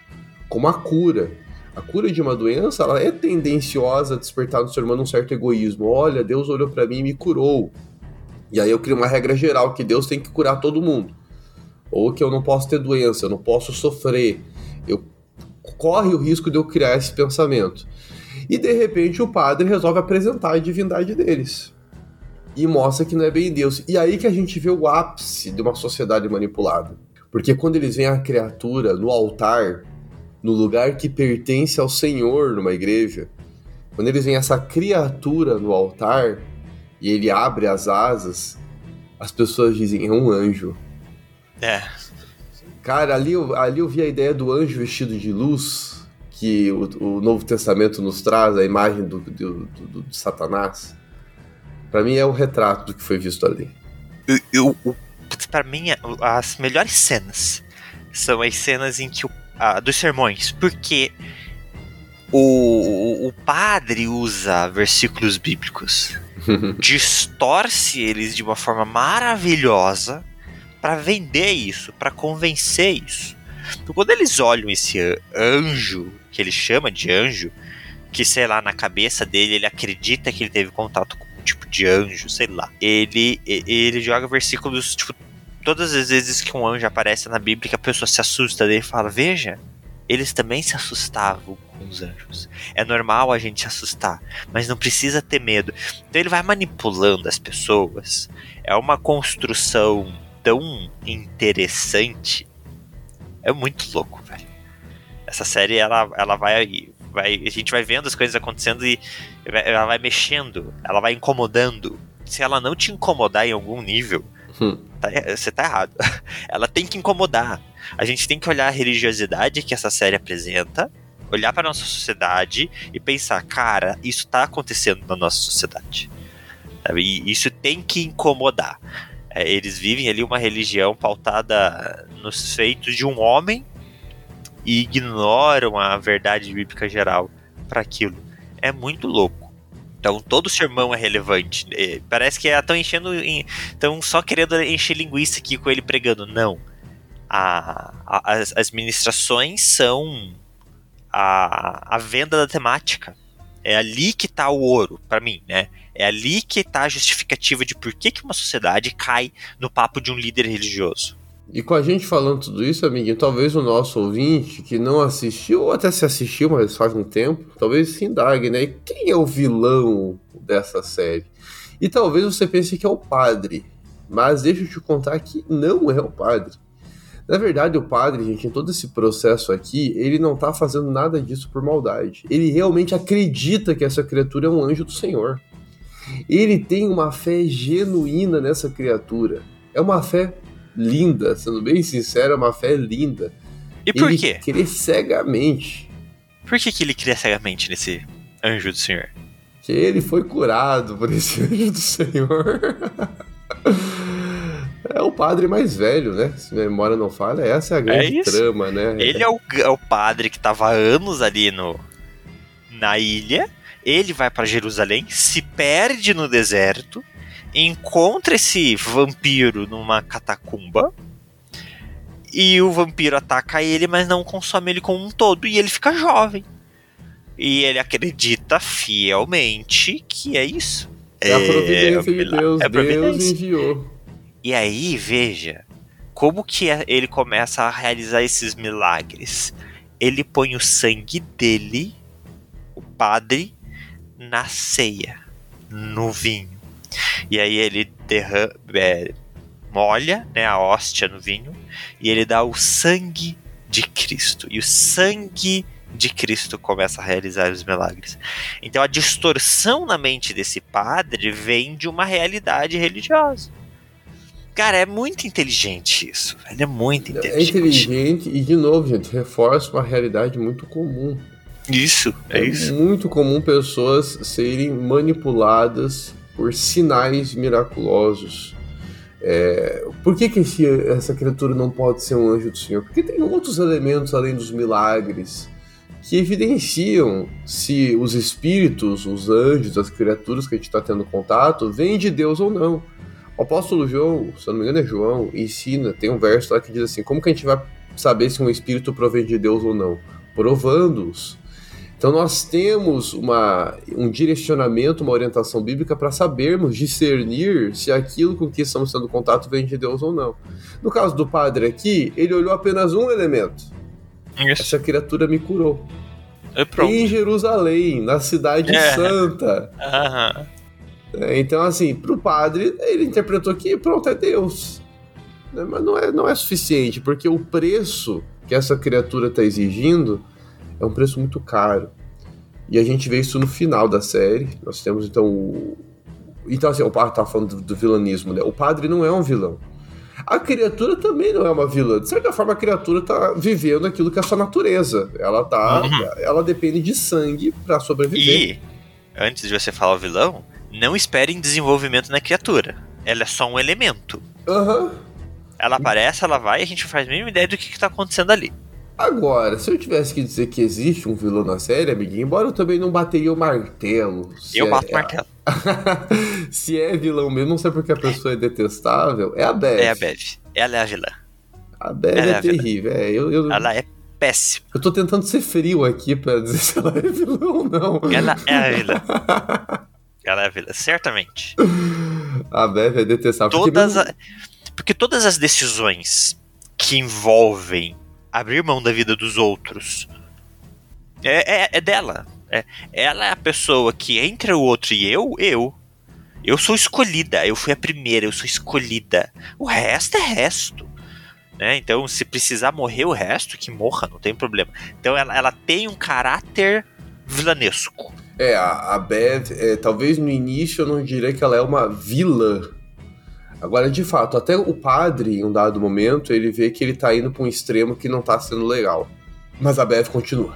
como a cura. A cura de uma doença, ela é tendenciosa a despertar no ser humano um certo egoísmo. Olha, Deus olhou para mim e me curou. E aí eu crio uma regra geral que Deus tem que curar todo mundo. Ou que eu não posso ter doença, eu não posso sofrer. Eu corre o risco de eu criar esse pensamento. E de repente o padre resolve apresentar a divindade deles. E mostra que não é bem Deus. E aí que a gente vê o ápice de uma sociedade manipulada. Porque quando eles veem a criatura no altar, no lugar que pertence ao Senhor numa igreja, quando eles veem essa criatura no altar e ele abre as asas, as pessoas dizem: é um anjo. É. Cara, ali, ali eu vi a ideia do anjo vestido de luz, que o, o Novo Testamento nos traz, a imagem do, do, do, do Satanás. Para mim é o retrato do que foi visto ali. Eu, eu, para mim, as melhores cenas são as cenas em que o, ah, dos sermões, porque o, o padre usa versículos bíblicos, <laughs> distorce eles de uma forma maravilhosa para vender isso, para convencer isso. Então, quando eles olham esse anjo, que ele chama de anjo, que sei lá, na cabeça dele ele acredita que ele teve contato com um tipo de anjo, sei lá. Ele, ele joga versículos, tipo, todas as vezes que um anjo aparece na Bíblia, que a pessoa se assusta dele fala: Veja, eles também se assustavam com os anjos. É normal a gente se assustar, mas não precisa ter medo. Então ele vai manipulando as pessoas. É uma construção tão interessante É muito louco, velho. Essa série, ela, ela vai, vai. A gente vai vendo as coisas acontecendo e ela vai mexendo, ela vai incomodando. Se ela não te incomodar em algum nível, Hum. tá- você tá errado. <laughs> Ela tem que incomodar. A gente tem que olhar a religiosidade que essa série apresenta, olhar para nossa sociedade e pensar, cara, isso tá acontecendo na nossa sociedade. E isso tem que incomodar. É, eles vivem ali uma religião pautada nos feitos de um homem e ignoram a verdade bíblica geral para aquilo. É muito louco. Então todo sermão é relevante. É, parece que estão enchendo. Estão só querendo encher linguiça aqui com ele pregando. Não. A- a- as, as ministrações são a, a venda da temática. É ali que tá o ouro, para mim, né? É ali que tá a justificativa de por que, que uma sociedade cai no papo de um líder religioso. E com a gente falando tudo isso, amiguinho, talvez o nosso ouvinte que não assistiu, ou até se assistiu, mas faz um tempo, talvez se indague, né? E quem é o vilão dessa série? E talvez você pense que é o padre, mas deixa eu te contar que não é o padre. Na verdade, o padre, gente, em todo esse processo aqui, ele não tá fazendo nada disso por maldade. Ele realmente acredita que essa criatura é um anjo do Senhor. Ele tem uma fé genuína nessa criatura. É uma fé linda, sendo bem sincero, é uma fé linda. E por ele quê? crê cegamente Por que, que ele cria cegamente nesse anjo do Senhor? que ele foi curado por esse <laughs> anjo do Senhor. <laughs> É o padre mais velho, né? Se minha memória não falha, essa é a grande isso. trama, né? Ele é o, é o padre que tava há anos ali no, na ilha. Ele vai pra Jerusalém, se perde no deserto, encontra esse vampiro numa catacumba. E o vampiro ataca ele, mas não consome ele como um todo. E ele fica jovem. E ele acredita fielmente que é isso. É a providência o de Deus. é a Deus providência. enviou. E aí, veja, como que é- ele começa a realizar esses milagres. Ele põe o sangue dele, o padre, na ceia, no vinho. E aí ele derrama, é, molha né, a hóstia no vinho e ele dá o sangue de Cristo. E o sangue de Cristo começa a realizar os milagres. Então a distorção na mente desse padre vem de uma realidade religiosa. Cara, é muito inteligente isso. Ele é muito É inteligente. inteligente e, de novo, gente, reforça uma realidade muito comum. Isso, é isso. muito comum pessoas serem manipuladas por sinais miraculosos. É, por que, que esse- essa criatura não pode ser um anjo do Senhor? Porque tem outros elementos além dos milagres que evidenciam se os espíritos, os anjos, as criaturas que a gente está tendo contato, vêm de Deus ou não. O apóstolo João, se eu não me engano é João, ensina, tem um verso lá que diz assim: como que a gente vai saber se um espírito provém de Deus ou não? Provando-os. Então nós temos uma, um direcionamento, uma orientação bíblica para sabermos discernir se aquilo com que estamos tendo contato vem de Deus ou não. No caso do padre aqui, ele olhou apenas um elemento. Isso. Essa criatura me curou. É. Em Jerusalém, na cidade É. santa. Aham. É, Então, assim, para o padre, ele interpretou que pronto, é Deus. Né, Mas não é, não é suficiente, porque o preço que essa criatura está exigindo é um preço muito caro. E a gente vê isso no final da série. Nós temos, então, o... Então, assim, o padre tá falando do, do vilanismo, né? O padre não é um vilão. A criatura também não é uma vilã. De certa forma, a criatura tá vivendo aquilo que é a sua natureza. Ela tá... Uhum. Ela depende de sangue para sobreviver. E, antes de você falar o vilão, não espere em desenvolvimento na criatura. Ela é só um elemento. Aham. Ela aparece, ela vai e a gente faz a mesma ideia do que, que tá acontecendo ali. Agora, se eu tivesse que dizer que existe um vilão na série, amiguinho, embora eu também não bateria o martelo. eu é- bato o martelo. <laughs> se é vilão mesmo, não sei porque a pessoa é detestável, é a Beth. É a Bev. Ela é a vilã. A Ela é é, vilã. terrível. É, eu, eu, Ela é péssima. eu tô tentando ser frio aqui pra dizer <laughs> se ela é vilão ou não. Ela é a vilã. <laughs> Ela é a vilã, certamente. A Beth é detestável. porque Todas mesmo- a- Porque todas as decisões que envolvem abrir mão da vida dos outros é, é, é dela. É, ela é a pessoa que entre o outro e eu, eu. Eu sou escolhida, eu fui a primeira, eu sou escolhida. O resto é resto. né? Então, se precisar morrer o resto, que morra, não tem problema. Então, ela, ela tem um caráter vilanesco. É, a, a é, talvez no início eu não diria que ela é uma vilã. Agora, de fato, até o padre, em um dado momento, ele vê que ele tá indo pra um extremo que não tá sendo legal. Mas a Bev continua.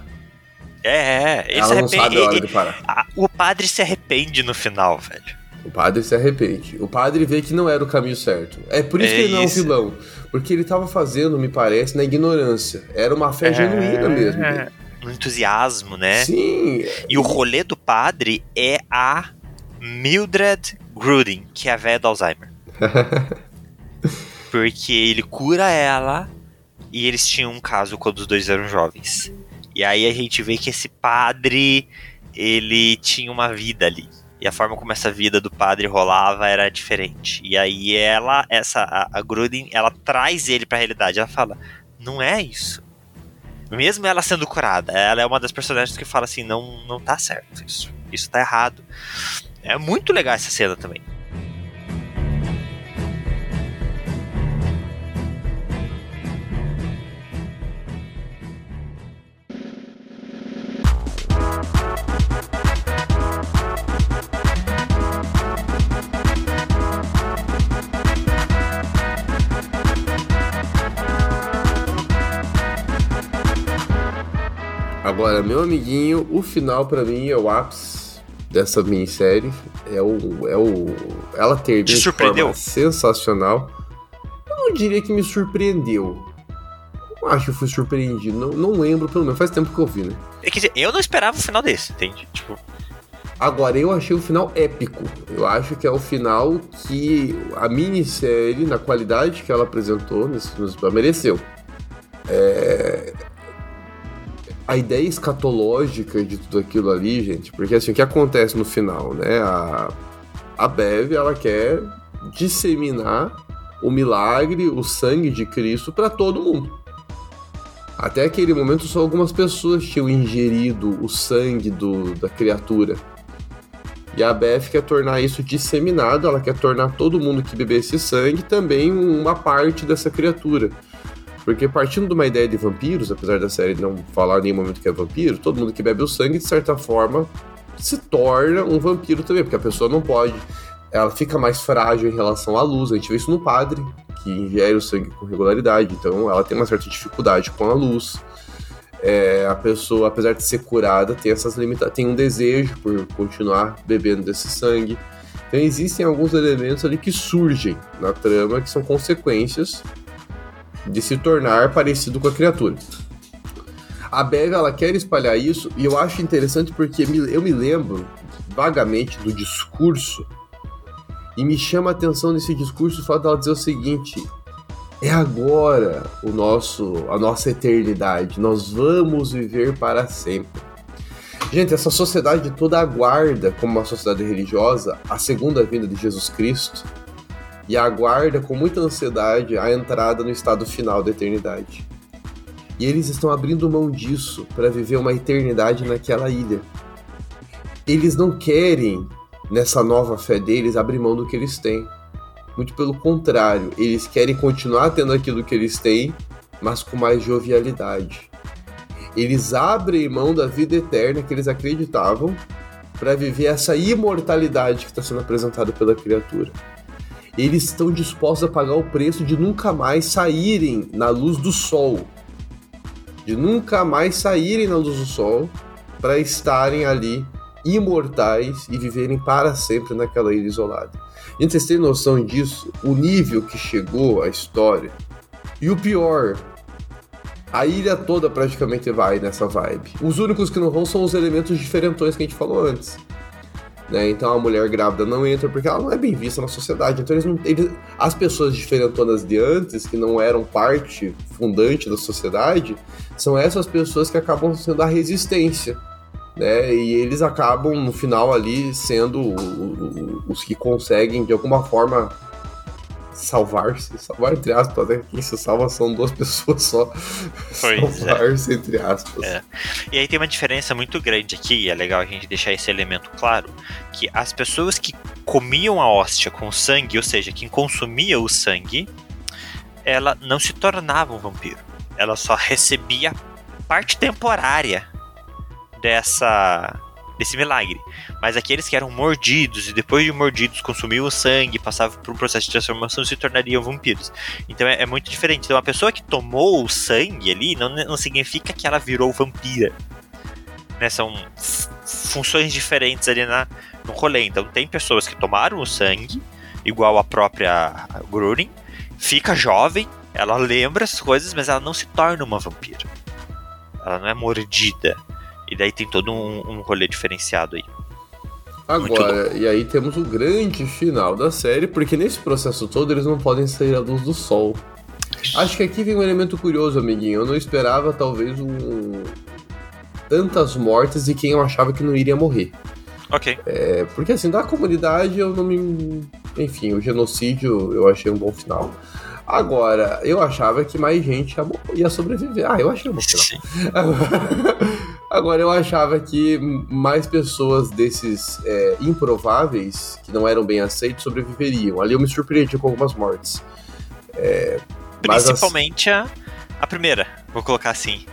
É, é. Ele ela se não sabe a arrepende. hora de parar. a- o padre se arrepende no final, velho. O padre se arrepende. O padre vê que não era o caminho certo. É por isso É que ele não é um isso. vilão. Porque ele tava fazendo, me parece, na ignorância. Era uma fé genuína mesmo. dele. No entusiasmo, né? Sim, E o rolê do padre é a Mildred Grudin, que é a velha do Alzheimer. <laughs> Porque ele cura ela e eles tinham um caso quando os dois eram jovens. E aí a gente vê que esse padre, ele tinha uma vida ali. E a forma como essa vida do padre rolava era diferente. E aí ela, essa a, a Grudin, ela traz ele pra realidade. Ela fala: "Não é isso. Mesmo ela sendo curada, ela é uma das personagens que fala assim: "Não, não tá certo isso. Isso tá errado". É muito legal essa cena também. Agora, meu amiguinho, o final pra mim é o ápice dessa minissérie. É o. É o ela termina Te de surpreendeu? forma sensacional. Eu não diria que me surpreendeu. Não acho que eu fui surpreendido. Não, não lembro, pelo menos. Faz tempo que eu vi, né? É, Quer dizer, eu não esperava o final desse, entende? Tipo, Agora, eu achei o final épico. Eu acho que é o final que a minissérie, na qualidade que ela apresentou, mereceu. É, A ideia escatológica de tudo aquilo ali, gente, porque assim, o que acontece no final, né? A, a Bev, ela quer disseminar o milagre, o sangue de Cristo para todo mundo. Até aquele momento, só algumas pessoas tinham ingerido o sangue do, da criatura. E a Beth quer tornar isso disseminado, ela quer tornar todo mundo que beber esse sangue também uma parte dessa criatura. Porque partindo de uma ideia de vampiros, apesar da série não falar em nenhum momento que é vampiro, todo mundo que bebe o sangue, de certa forma, se torna um vampiro também, porque a pessoa não pode. Ela fica mais frágil em relação à luz. A gente vê isso no padre, que ingere o sangue com regularidade, então ela tem uma certa dificuldade com a luz. É, a pessoa, apesar de ser curada, tem essas limitações, tem um desejo por continuar bebendo desse sangue. Então existem alguns elementos ali que surgem na trama que são consequências de se tornar parecido com a criatura. A Bev ela quer espalhar isso e eu acho interessante porque eu me lembro vagamente do discurso e me chama a atenção nesse discurso o fato dela dizer o seguinte: é agora o nosso a nossa eternidade, nós vamos viver para sempre. Gente, essa sociedade toda aguarda, como uma sociedade religiosa, a segunda vinda de Jesus Cristo e aguarda com muita ansiedade a entrada no estado final da eternidade. E eles estão abrindo mão disso para viver uma eternidade naquela ilha. Eles não querem, nessa nova fé deles, abrir mão do que eles têm. Muito pelo contrário, eles querem continuar tendo aquilo que eles têm, mas com mais jovialidade. Eles abrem mão da vida eterna que eles acreditavam para viver essa imortalidade que está sendo apresentada pela criatura. Eles estão dispostos a pagar o preço de nunca mais saírem na luz do sol, de nunca mais saírem na luz do sol para estarem ali imortais e viverem para sempre naquela ilha isolada. Gente, vocês têm noção disso? O nível que chegou a história. E o pior, a ilha toda praticamente vai nessa vibe. Os únicos que não vão são os elementos diferentões que a gente falou antes. Né? Então a mulher grávida não entra porque ela não é bem vista na sociedade. Então eles não, eles- as pessoas diferentonas de antes, que não eram parte fundante da sociedade, são essas pessoas que acabam sendo a resistência. Né? E eles acabam, no final, ali sendo os que conseguem, de alguma forma, salvar-se. Salvar entre aspas, né? Quem se salva são duas <laughs> pessoas só. É. Salvar-se entre aspas. É. E aí tem uma diferença muito grande aqui, e é legal a gente deixar esse elemento claro, que as pessoas que comiam a hóstia com sangue, ou seja, quem consumia o sangue, ela não se tornava um vampiro. Ela só recebia parte temporária dessa desse milagre. Mas aqueles que eram mordidos e depois de mordidos consumiam o sangue, passavam por um processo de transformação se tornariam vampiros. Então é, é muito diferente. Então, uma pessoa que tomou o sangue ali não, não significa que ela virou vampira. Né? São funções diferentes ali na, no rolê. Então tem pessoas que tomaram o sangue, igual a própria Grunin, fica jovem, ela lembra as coisas, mas ela não se torna uma vampira. Ela não é mordida. E daí tem todo um, um rolê diferenciado aí. Agora, e aí temos o grande final da série, porque nesse processo todo eles não podem sair à luz do sol. Acho que aqui vem um elemento curioso, amiguinho. Eu não esperava, talvez, um. tantas mortes de quem eu achava que não iria morrer. Ok. É, porque assim, da comunidade eu não me. Enfim, o genocídio eu achei um bom final. Agora, eu achava que mais gente ia, ia sobreviver. Ah, eu achei um bom final. Agora, <laughs> agora, eu achava que mais pessoas desses é, improváveis, que não eram bem aceitos, sobreviveriam. Ali eu me surpreendi com algumas mortes. É, Principalmente as... a, a primeira, vou colocar assim.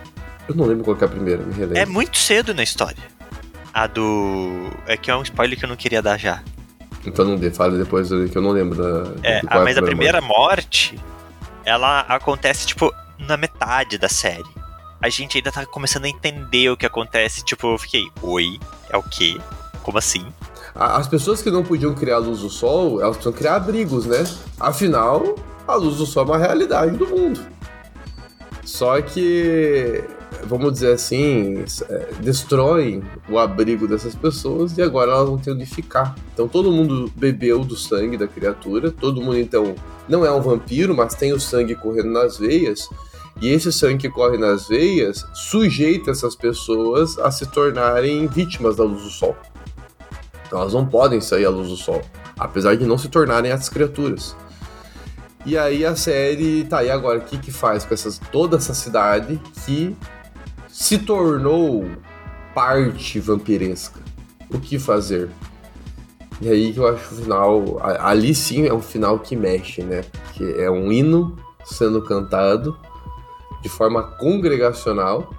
Eu não lembro qual é a primeira, me relembro. É muito cedo na história. A do. É que é um spoiler que eu não queria dar já. Então não dê, fale depois que eu não lembro da. É, ah, mas a primeira morte. morte, ela acontece, tipo, na metade da série. A gente ainda tá começando a entender o que acontece. Tipo, eu fiquei, oi, é o quê? Como assim? As pessoas que não podiam criar a luz do sol, elas precisam criar abrigos, né? Afinal, a luz do sol é uma realidade do mundo. Só que vamos dizer assim, é, destroem o abrigo dessas pessoas e agora elas vão ter onde ficar. Então todo mundo bebeu do sangue da criatura, todo mundo então não é um vampiro, mas tem o sangue correndo nas veias. E esse sangue que corre nas veias sujeita essas pessoas a se tornarem vítimas da luz do sol. Então elas não podem sair à luz do sol, apesar de não se tornarem as criaturas. E aí a série, tá, e agora o que que faz com essas, toda essa cidade que se tornou parte vampiresca. O que fazer? E aí que eu acho o final. Ali sim é um final que mexe, né? Que é um hino sendo cantado de forma congregacional.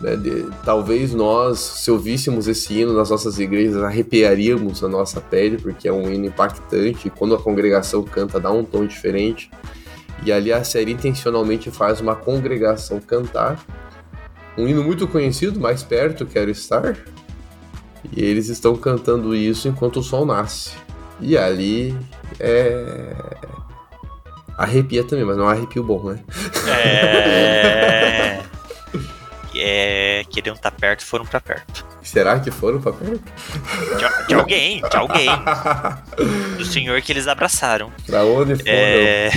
Né? De, talvez nós, se ouvíssemos esse hino nas nossas igrejas, arrepiaríamos a nossa pele, porque é um hino impactante. Quando a congregação canta, dá um tom diferente. E ali a série intencionalmente faz uma congregação cantar um hino muito conhecido, mais perto, quero estar. E eles estão cantando isso enquanto o sol nasce. E ali é. Arrepia também, mas não é arrepio bom, né? É. é. Queriam estar tá perto foram pra perto. Será que foram pra perto? De, de alguém, de alguém. Do senhor que eles abraçaram. Pra onde foram? É.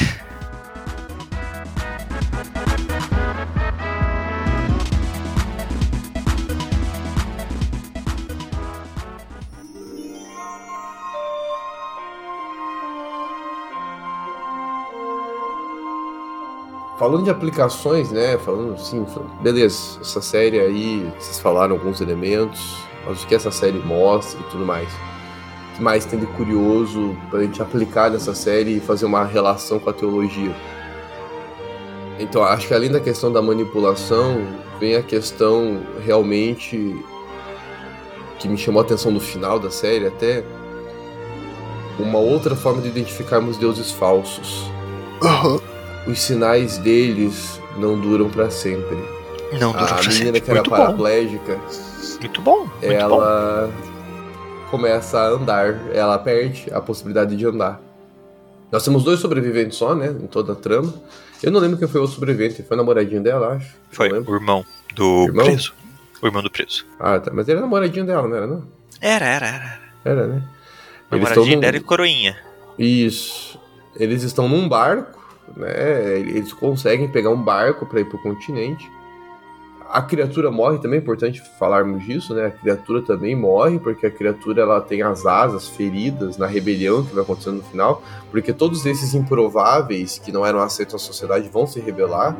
Falando de aplicações, né? Falando assim, beleza, essa série aí, vocês falaram alguns elementos, mas o que essa série mostra e tudo mais. O que mais tem de curioso pra gente aplicar nessa série e fazer uma relação com a teologia? Então, acho que além da questão da manipulação, vem a questão realmente que me chamou a atenção no final da série até uma outra forma de identificarmos deuses falsos. Uhum os sinais deles não duram para sempre. Não duram A pra menina sempre. que era muito paraplégica, bom. Muito bom. Muito ela bom. começa a andar, ela perde a possibilidade de andar. Nós temos dois sobreviventes só, né, em toda a trama. Eu não lembro quem foi o sobrevivente, foi o namoradinho dela, acho. Foi o irmão do irmão? preso. O irmão do preso. Ah, tá. Mas ele era namoradinho dela, não era, não? Era, era, era. Era, né? Namoradinho dela e coroinha. Isso. Eles estão num barco né? Eles conseguem pegar um barco para ir para o continente. A criatura morre também, é importante falarmos disso, né? A criatura também morre, porque a criatura ela tem as asas feridas na rebelião que vai acontecendo no final, porque todos esses improváveis que não eram aceitos na sociedade vão se rebelar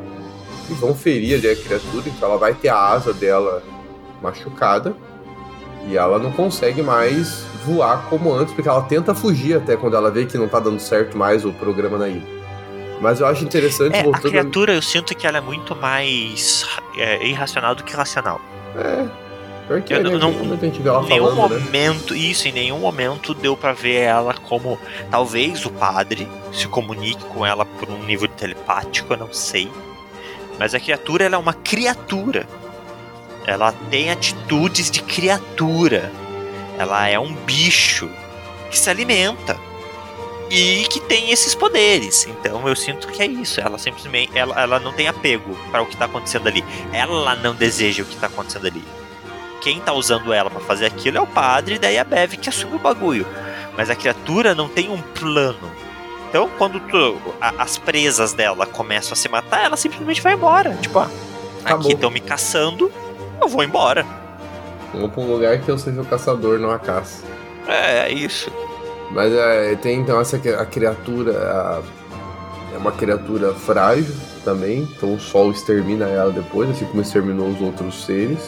e vão ferir ali a criatura, então ela vai ter a asa dela machucada e ela não consegue mais voar como antes, porque ela tenta fugir até quando ela vê que não tá dando certo mais o programa na ilha. Mas eu acho interessante É, a voltando. criatura eu sinto que ela é muito mais é, irracional do que racional. É. Pior que Eu é, né? não- Em nenhum momento a gente vê ela nenhum falando, né? momento, isso, em nenhum momento deu pra ver ela como. Talvez o padre se comunique com ela por um nível telepático, eu não sei. Mas a criatura, ela é uma criatura. Ela tem atitudes de criatura. Ela é um bicho que se alimenta. E que tem esses poderes. Então eu sinto que é isso. Ela simplesmente. Ela, ela não tem apego para o que tá acontecendo ali. Ela não deseja o que tá acontecendo ali quem tá usando ela pra fazer aquilo é o padre, e daí a Bev que assume o bagulho. Mas a criatura não tem um plano. Então, quando tu- a- as presas dela começam a se matar, ela simplesmente vai embora. Tipo, ah, Acabou. aqui estão me caçando, eu vou embora. Vamos pra um lugar que eu seja o caçador, não a caça. É, é isso. Mas é, tem então essa a criatura. a- é uma criatura frágil também. Então o sol extermina ela depois, assim como exterminou os outros seres.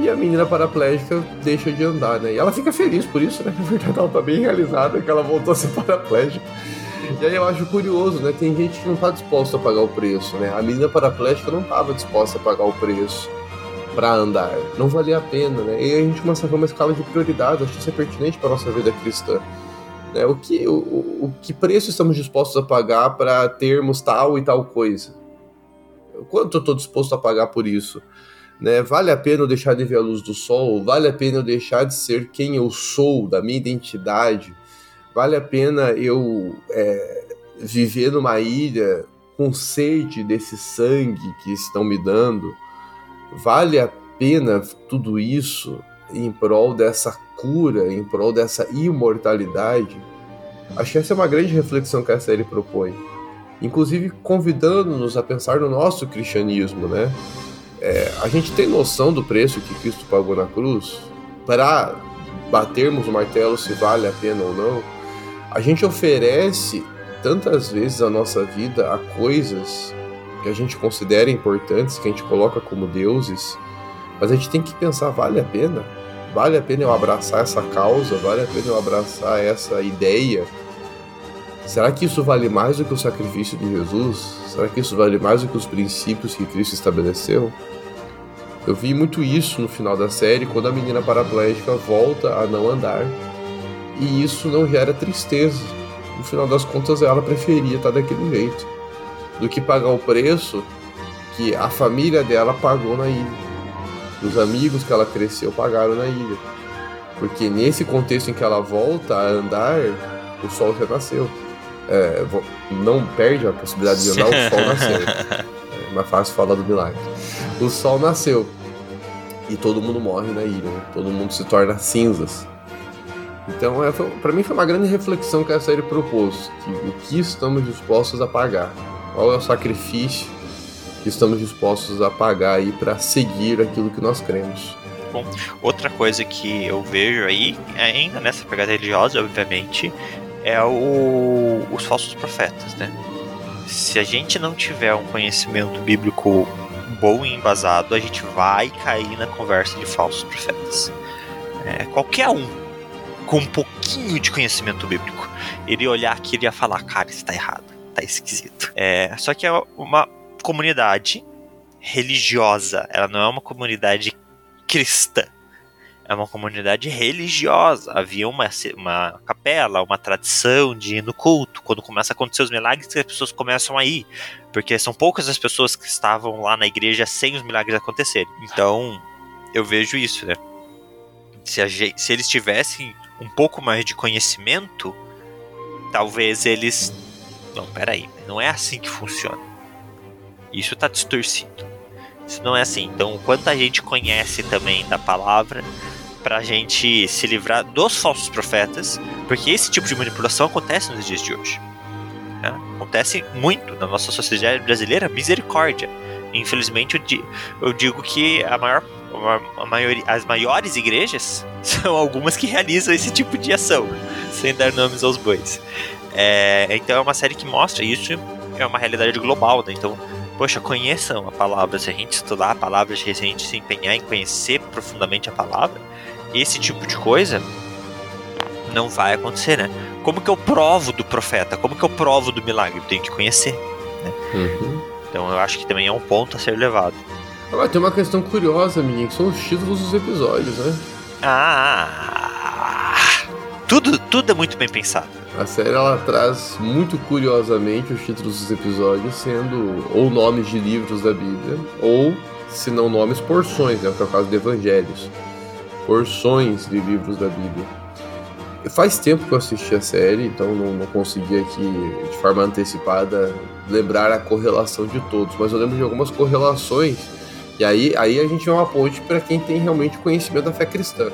E a menina paraplégica deixa de andar, né? E ela fica feliz por isso, né? <laughs> Na verdade, ela tá bem realizada que ela voltou a ser <laughs> paraplégica. E aí eu acho curioso, né? Tem gente que não tá disposta a pagar o preço, né? A menina paraplégica não tava disposta a pagar o preço pra andar. Não valia a pena, né? E a gente ver uma escala de prioridade, acho que isso é pertinente para nossa vida cristã. Né? O, que, o, o que preço estamos dispostos a pagar para termos tal e tal coisa? Quanto eu estou disposto a pagar por isso? Né? Vale a pena eu deixar de ver a luz do sol? Vale a pena eu deixar de ser quem eu sou, da minha identidade? Vale a pena eu é, viver numa ilha com sede desse sangue que estão me dando? Vale a pena tudo isso em prol dessa cura, em prol dessa imortalidade? Acho que essa é uma grande reflexão que a série propõe. Inclusive convidando-nos a pensar no nosso cristianismo, né? É, a gente tem noção do preço que Cristo pagou na cruz para batermos o martelo se vale a pena ou não. A gente oferece tantas vezes a nossa vida a coisas que a gente considera importantes, que a gente coloca como deuses, mas a gente tem que pensar: vale a pena? Vale a pena eu abraçar essa causa? Vale a pena eu abraçar essa ideia? Será que isso vale mais do que o sacrifício de Jesus? Será que isso vale mais do que os princípios que Cristo estabeleceu? Eu vi muito isso no final da série, quando a menina paraplégica volta a não andar. E isso não gera tristeza. No final das contas, ela preferia estar daquele jeito do que pagar o preço que a família dela pagou na ilha. Os amigos que ela cresceu pagaram na ilha. Porque nesse contexto em que ela volta a andar, o sol já nasceu. É, não perde a possibilidade de andar, o sol nasceu. <laughs> É mais fácil falar do milagre. O sol nasceu. E todo mundo morre na ilha, né? todo mundo se torna cinzas. Então, é, para mim, foi uma grande reflexão que a série propôs: que o que estamos dispostos a pagar? Qual é o sacrifício que estamos dispostos a pagar aí para seguir aquilo que nós cremos? Bom, outra coisa que eu vejo aí, ainda nessa pegada religiosa, obviamente, é o, os falsos profetas, né? Se a gente não tiver um conhecimento bíblico bom e embasado, a gente vai cair na conversa de falsos profetas. É, qualquer um com um pouquinho de conhecimento bíblico, ele olhar aqui e ia falar, cara, isso tá errado, tá esquisito. É, só que é uma comunidade religiosa, ela não é uma comunidade cristã. É uma comunidade religiosa. Havia uma, uma capela, uma tradição de ir no culto. Quando começa a acontecer os milagres, as pessoas começam a ir. Porque são poucas as pessoas que estavam lá na igreja sem os milagres acontecerem. Então, eu vejo isso, né? Se, a, se eles tivessem um pouco mais de conhecimento, talvez eles. Não, peraí, não é assim que funciona. Isso tá distorcido. Isso não é assim. Então, quanta gente conhece também da palavra pra gente se livrar dos falsos profetas, porque esse tipo de manipulação acontece nos dias de hoje. Né? Acontece muito na nossa sociedade brasileira, misericórdia. Infelizmente, eu, di eu digo que a maior, a as maiores igrejas <laughs> são algumas que realizam esse tipo de ação, sem dar nomes aos bois. É, então, é uma série que mostra isso, é uma realidade global, né? Então, poxa, conheçam a palavra. Se a gente estudar a palavra, se a gente se empenhar em conhecer profundamente a palavra, esse tipo de coisa não vai acontecer, né? Como que eu provo do profeta? Como que eu provo do milagre? Eu tenho que conhecer. Né? Uhum. Então eu acho que também é um ponto a ser levado. Agora tem uma questão curiosa, menino, que são os títulos dos episódios, né? Ah! Tudo, tudo é muito bem pensado. A série ela traz muito curiosamente os títulos dos episódios sendo ou nomes de livros da Bíblia, ou, se não nomes, porções, né? Que é o caso de Evangelhos. Porções de livros da Bíblia. Faz tempo que eu assisti a série, então não, não consegui aqui, de forma antecipada, lembrar a correlação de todos, mas eu lembro de algumas correlações, e aí, aí a gente é uma ponte para quem tem realmente conhecimento da fé cristã.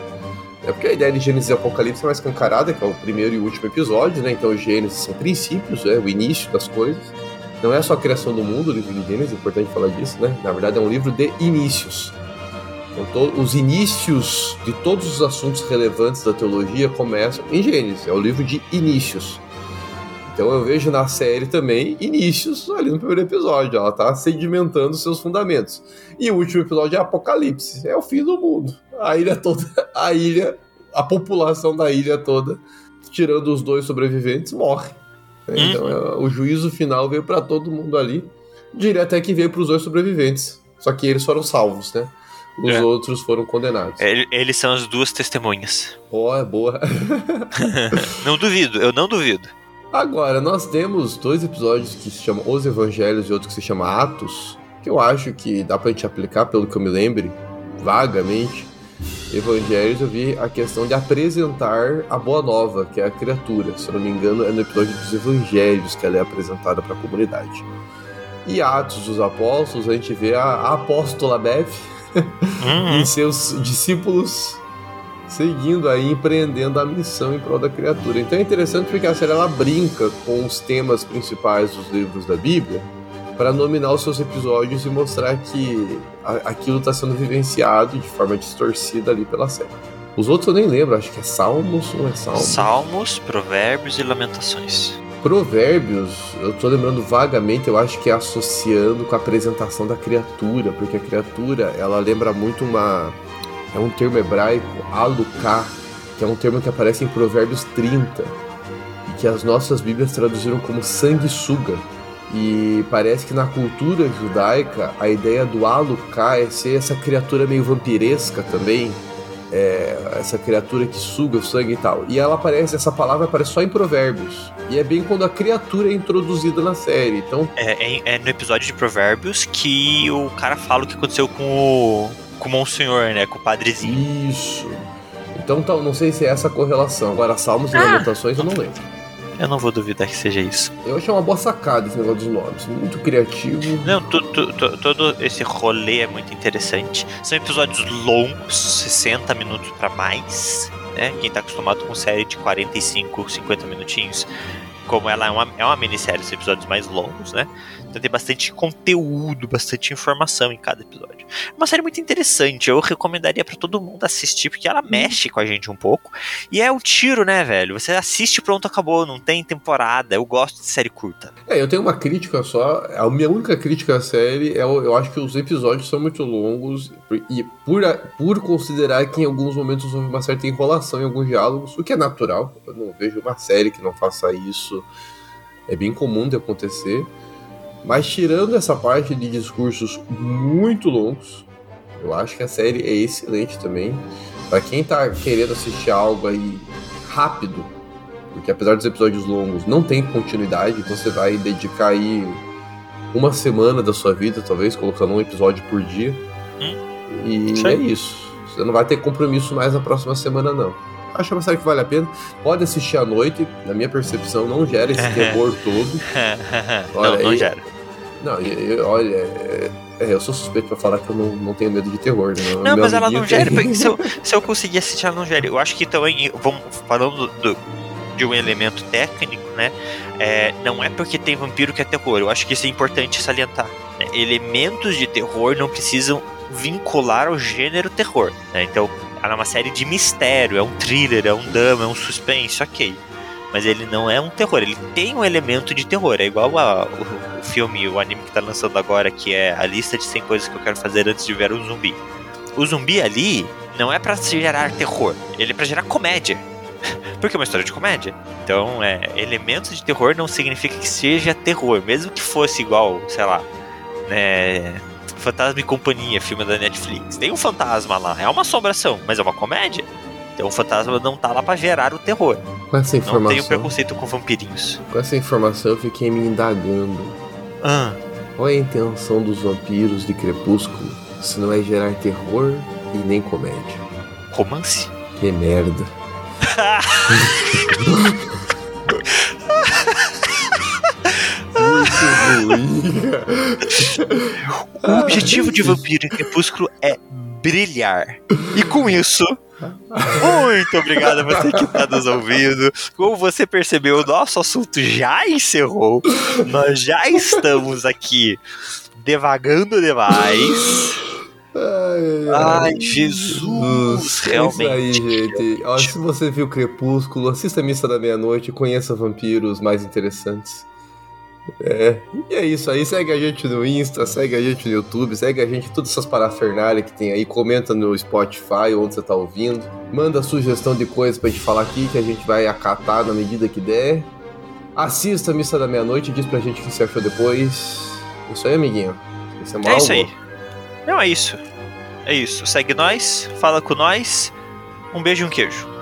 É porque a ideia de Gênesis e Apocalipse é mais escancarada, que é o primeiro e último episódio, né? Então, Gênesis são princípios, é o início das coisas. Não é só a criação do mundo, o livro de Gênesis, é importante falar disso, né? Na verdade, é um livro de inícios. Então, os inícios de todos os assuntos relevantes da teologia começam em Gênesis, é o livro de inícios. Então eu vejo na série também inícios ali no primeiro episódio, ela tá sedimentando seus fundamentos. E o último episódio é Apocalipse, é o fim do mundo. A ilha toda, a ilha, a população da ilha toda, tirando os dois sobreviventes, morre. Então é, o juízo final veio para todo mundo ali, direto até que veio para os dois sobreviventes. Só que eles foram salvos, né? Os É. outros foram condenados. Ele- Eles são as duas testemunhas. É boa. <laughs> Não duvido, eu não duvido. Agora, nós temos dois episódios que se chamam Os Evangelhos e outro que se chama Atos, que eu acho que dá pra gente aplicar, pelo que eu me lembre, vagamente. Evangelhos eu vi a questão de apresentar a boa nova, que é a criatura. Se eu não me engano, é no episódio dos Evangelhos que ela é apresentada para a comunidade. E Atos dos Apóstolos, a gente vê a, a apóstola Beth <laughs> Uhum. e seus discípulos seguindo aí, empreendendo a missão em prol da criatura. Então é interessante porque a série ela brinca com os temas principais dos livros da Bíblia para nominar os seus episódios e mostrar que aquilo está sendo vivenciado de forma distorcida ali pela série. Os outros eu nem lembro, acho que é Salmos ou é Salmos? Salmos, Provérbios e Lamentações. Provérbios, eu tô lembrando vagamente, eu acho que é associando com a apresentação da criatura, porque a criatura, ela lembra muito uma. É um termo hebraico, aluká, que é um termo que aparece em Provérbios 30, e que as nossas Bíblias traduziram como sanguessuga. E parece que na cultura judaica, a ideia do aluká é ser essa criatura meio vampiresca também, é, essa criatura que suga o sangue e tal. E ela aparece, essa palavra aparece só em Provérbios. E é bem quando a criatura é introduzida na série. Então, É, é- é no episódio de Provérbios que o cara fala o que aconteceu com o, com o Monsenhor, né? Com o padrezinho. isso. Então, tal, não sei se é essa a correlação. Agora, Salmos e Ah! Lamentações eu não lembro. Eu não vou duvidar que seja isso. Eu achei uma boa sacada esse negócio dos nomes. Muito criativo. Não, tu- tu- tu- todo esse rolê é muito interessante. São episódios longos, 60 minutos pra mais, né? Quem tá acostumado com série de 45, 50 minutinhos, como ela é uma, é uma minissérie, são episódios mais longos, né? Então tem bastante conteúdo, bastante informação em cada episódio. É uma série muito interessante, eu recomendaria pra todo mundo assistir, porque ela mexe com a gente um pouco. E é um tiro, né, velho? Você assiste pronto, acabou, não tem temporada. Eu gosto de série curta. É, eu tenho uma crítica só. A minha única crítica à série é eu, eu acho que os episódios são muito longos e por, por considerar que em alguns momentos houve uma certa enrolação em alguns diálogos, o que é natural. Eu não vejo uma série que não faça isso. É bem comum de acontecer. Mas tirando essa parte de discursos muito longos, eu acho que a série é excelente também. Pra quem tá querendo assistir algo aí rápido, porque apesar dos episódios longos, não tem continuidade, então você vai dedicar aí uma semana da sua vida, talvez, colocando um episódio por dia. E Isso é isso. Você não vai ter compromisso mais na próxima semana, não. Acho uma série que vale a pena. Pode assistir à noite, na minha percepção, não gera esse <laughs> terror todo. Olha não, não aí. gera. Não, e- e- olha, é, é, eu sou suspeito pra falar que eu não, não tenho medo de terror, né? Não, Meu mas ela não gera. tem. Se eu, <laughs> se eu conseguir assistir, ela não gera. Eu acho que também, vamos falando do- de um elemento técnico, né? é, não é porque tem vampiro que é terror. Eu acho que isso é importante salientar. né? Elementos de terror não precisam vincular ao gênero terror. né? Então, ela é uma série de mistério, é um thriller, é um drama, é um suspense, ok. Mas ele não é um terror, ele tem um elemento de terror. É igual a- o, o filme, o anime que tá lançando agora, que é a lista de 100 coisas que eu quero fazer antes de ver um zumbi. O zumbi ali não é pra gerar terror, ele é pra gerar comédia. <laughs> Porque é uma história de comédia. Então, é, elementos de terror não significa que seja terror. Mesmo que fosse igual, sei lá, né, Fantasma e Companhia, filme da Netflix. Tem um fantasma lá, é uma assombração, mas é uma comédia. Então o fantasma não tá lá pra gerar o terror. Com essa informação. Não tenho preconceito com vampirinhos. Com essa informação eu fiquei me indagando. Ah, Qual é a intenção dos vampiros de Crepúsculo se não é gerar terror e nem comédia? romance? Que merda. <laughs> <laughs> Muito ruim, cara. O objetivo de Vampiro em Crepúsculo é brilhar. E com isso, muito obrigado a você que está nos ouvindo. Como você percebeu, o nosso assunto já encerrou. Nós já estamos aqui devagando demais. Ai, Ai, Jesus, realmente. É isso aí, gente. Ó, se você viu Crepúsculo, assista a Missa da Meia-Noite e conheça vampiros mais interessantes. É, e é isso aí. Segue a gente no Insta, segue a gente no YouTube, segue a gente em todas essas parafernálias que tem aí. Comenta no Spotify onde você tá ouvindo. Manda sugestão de coisas pra gente falar aqui que a gente vai acatar na medida que der. Assista a Missa da Meia-Noite e diz pra gente o que você achou depois. Isso aí, amiguinho. Isso É isso aí. Não, é isso. É isso. Segue nós, fala com nós. Um beijo e um queijo.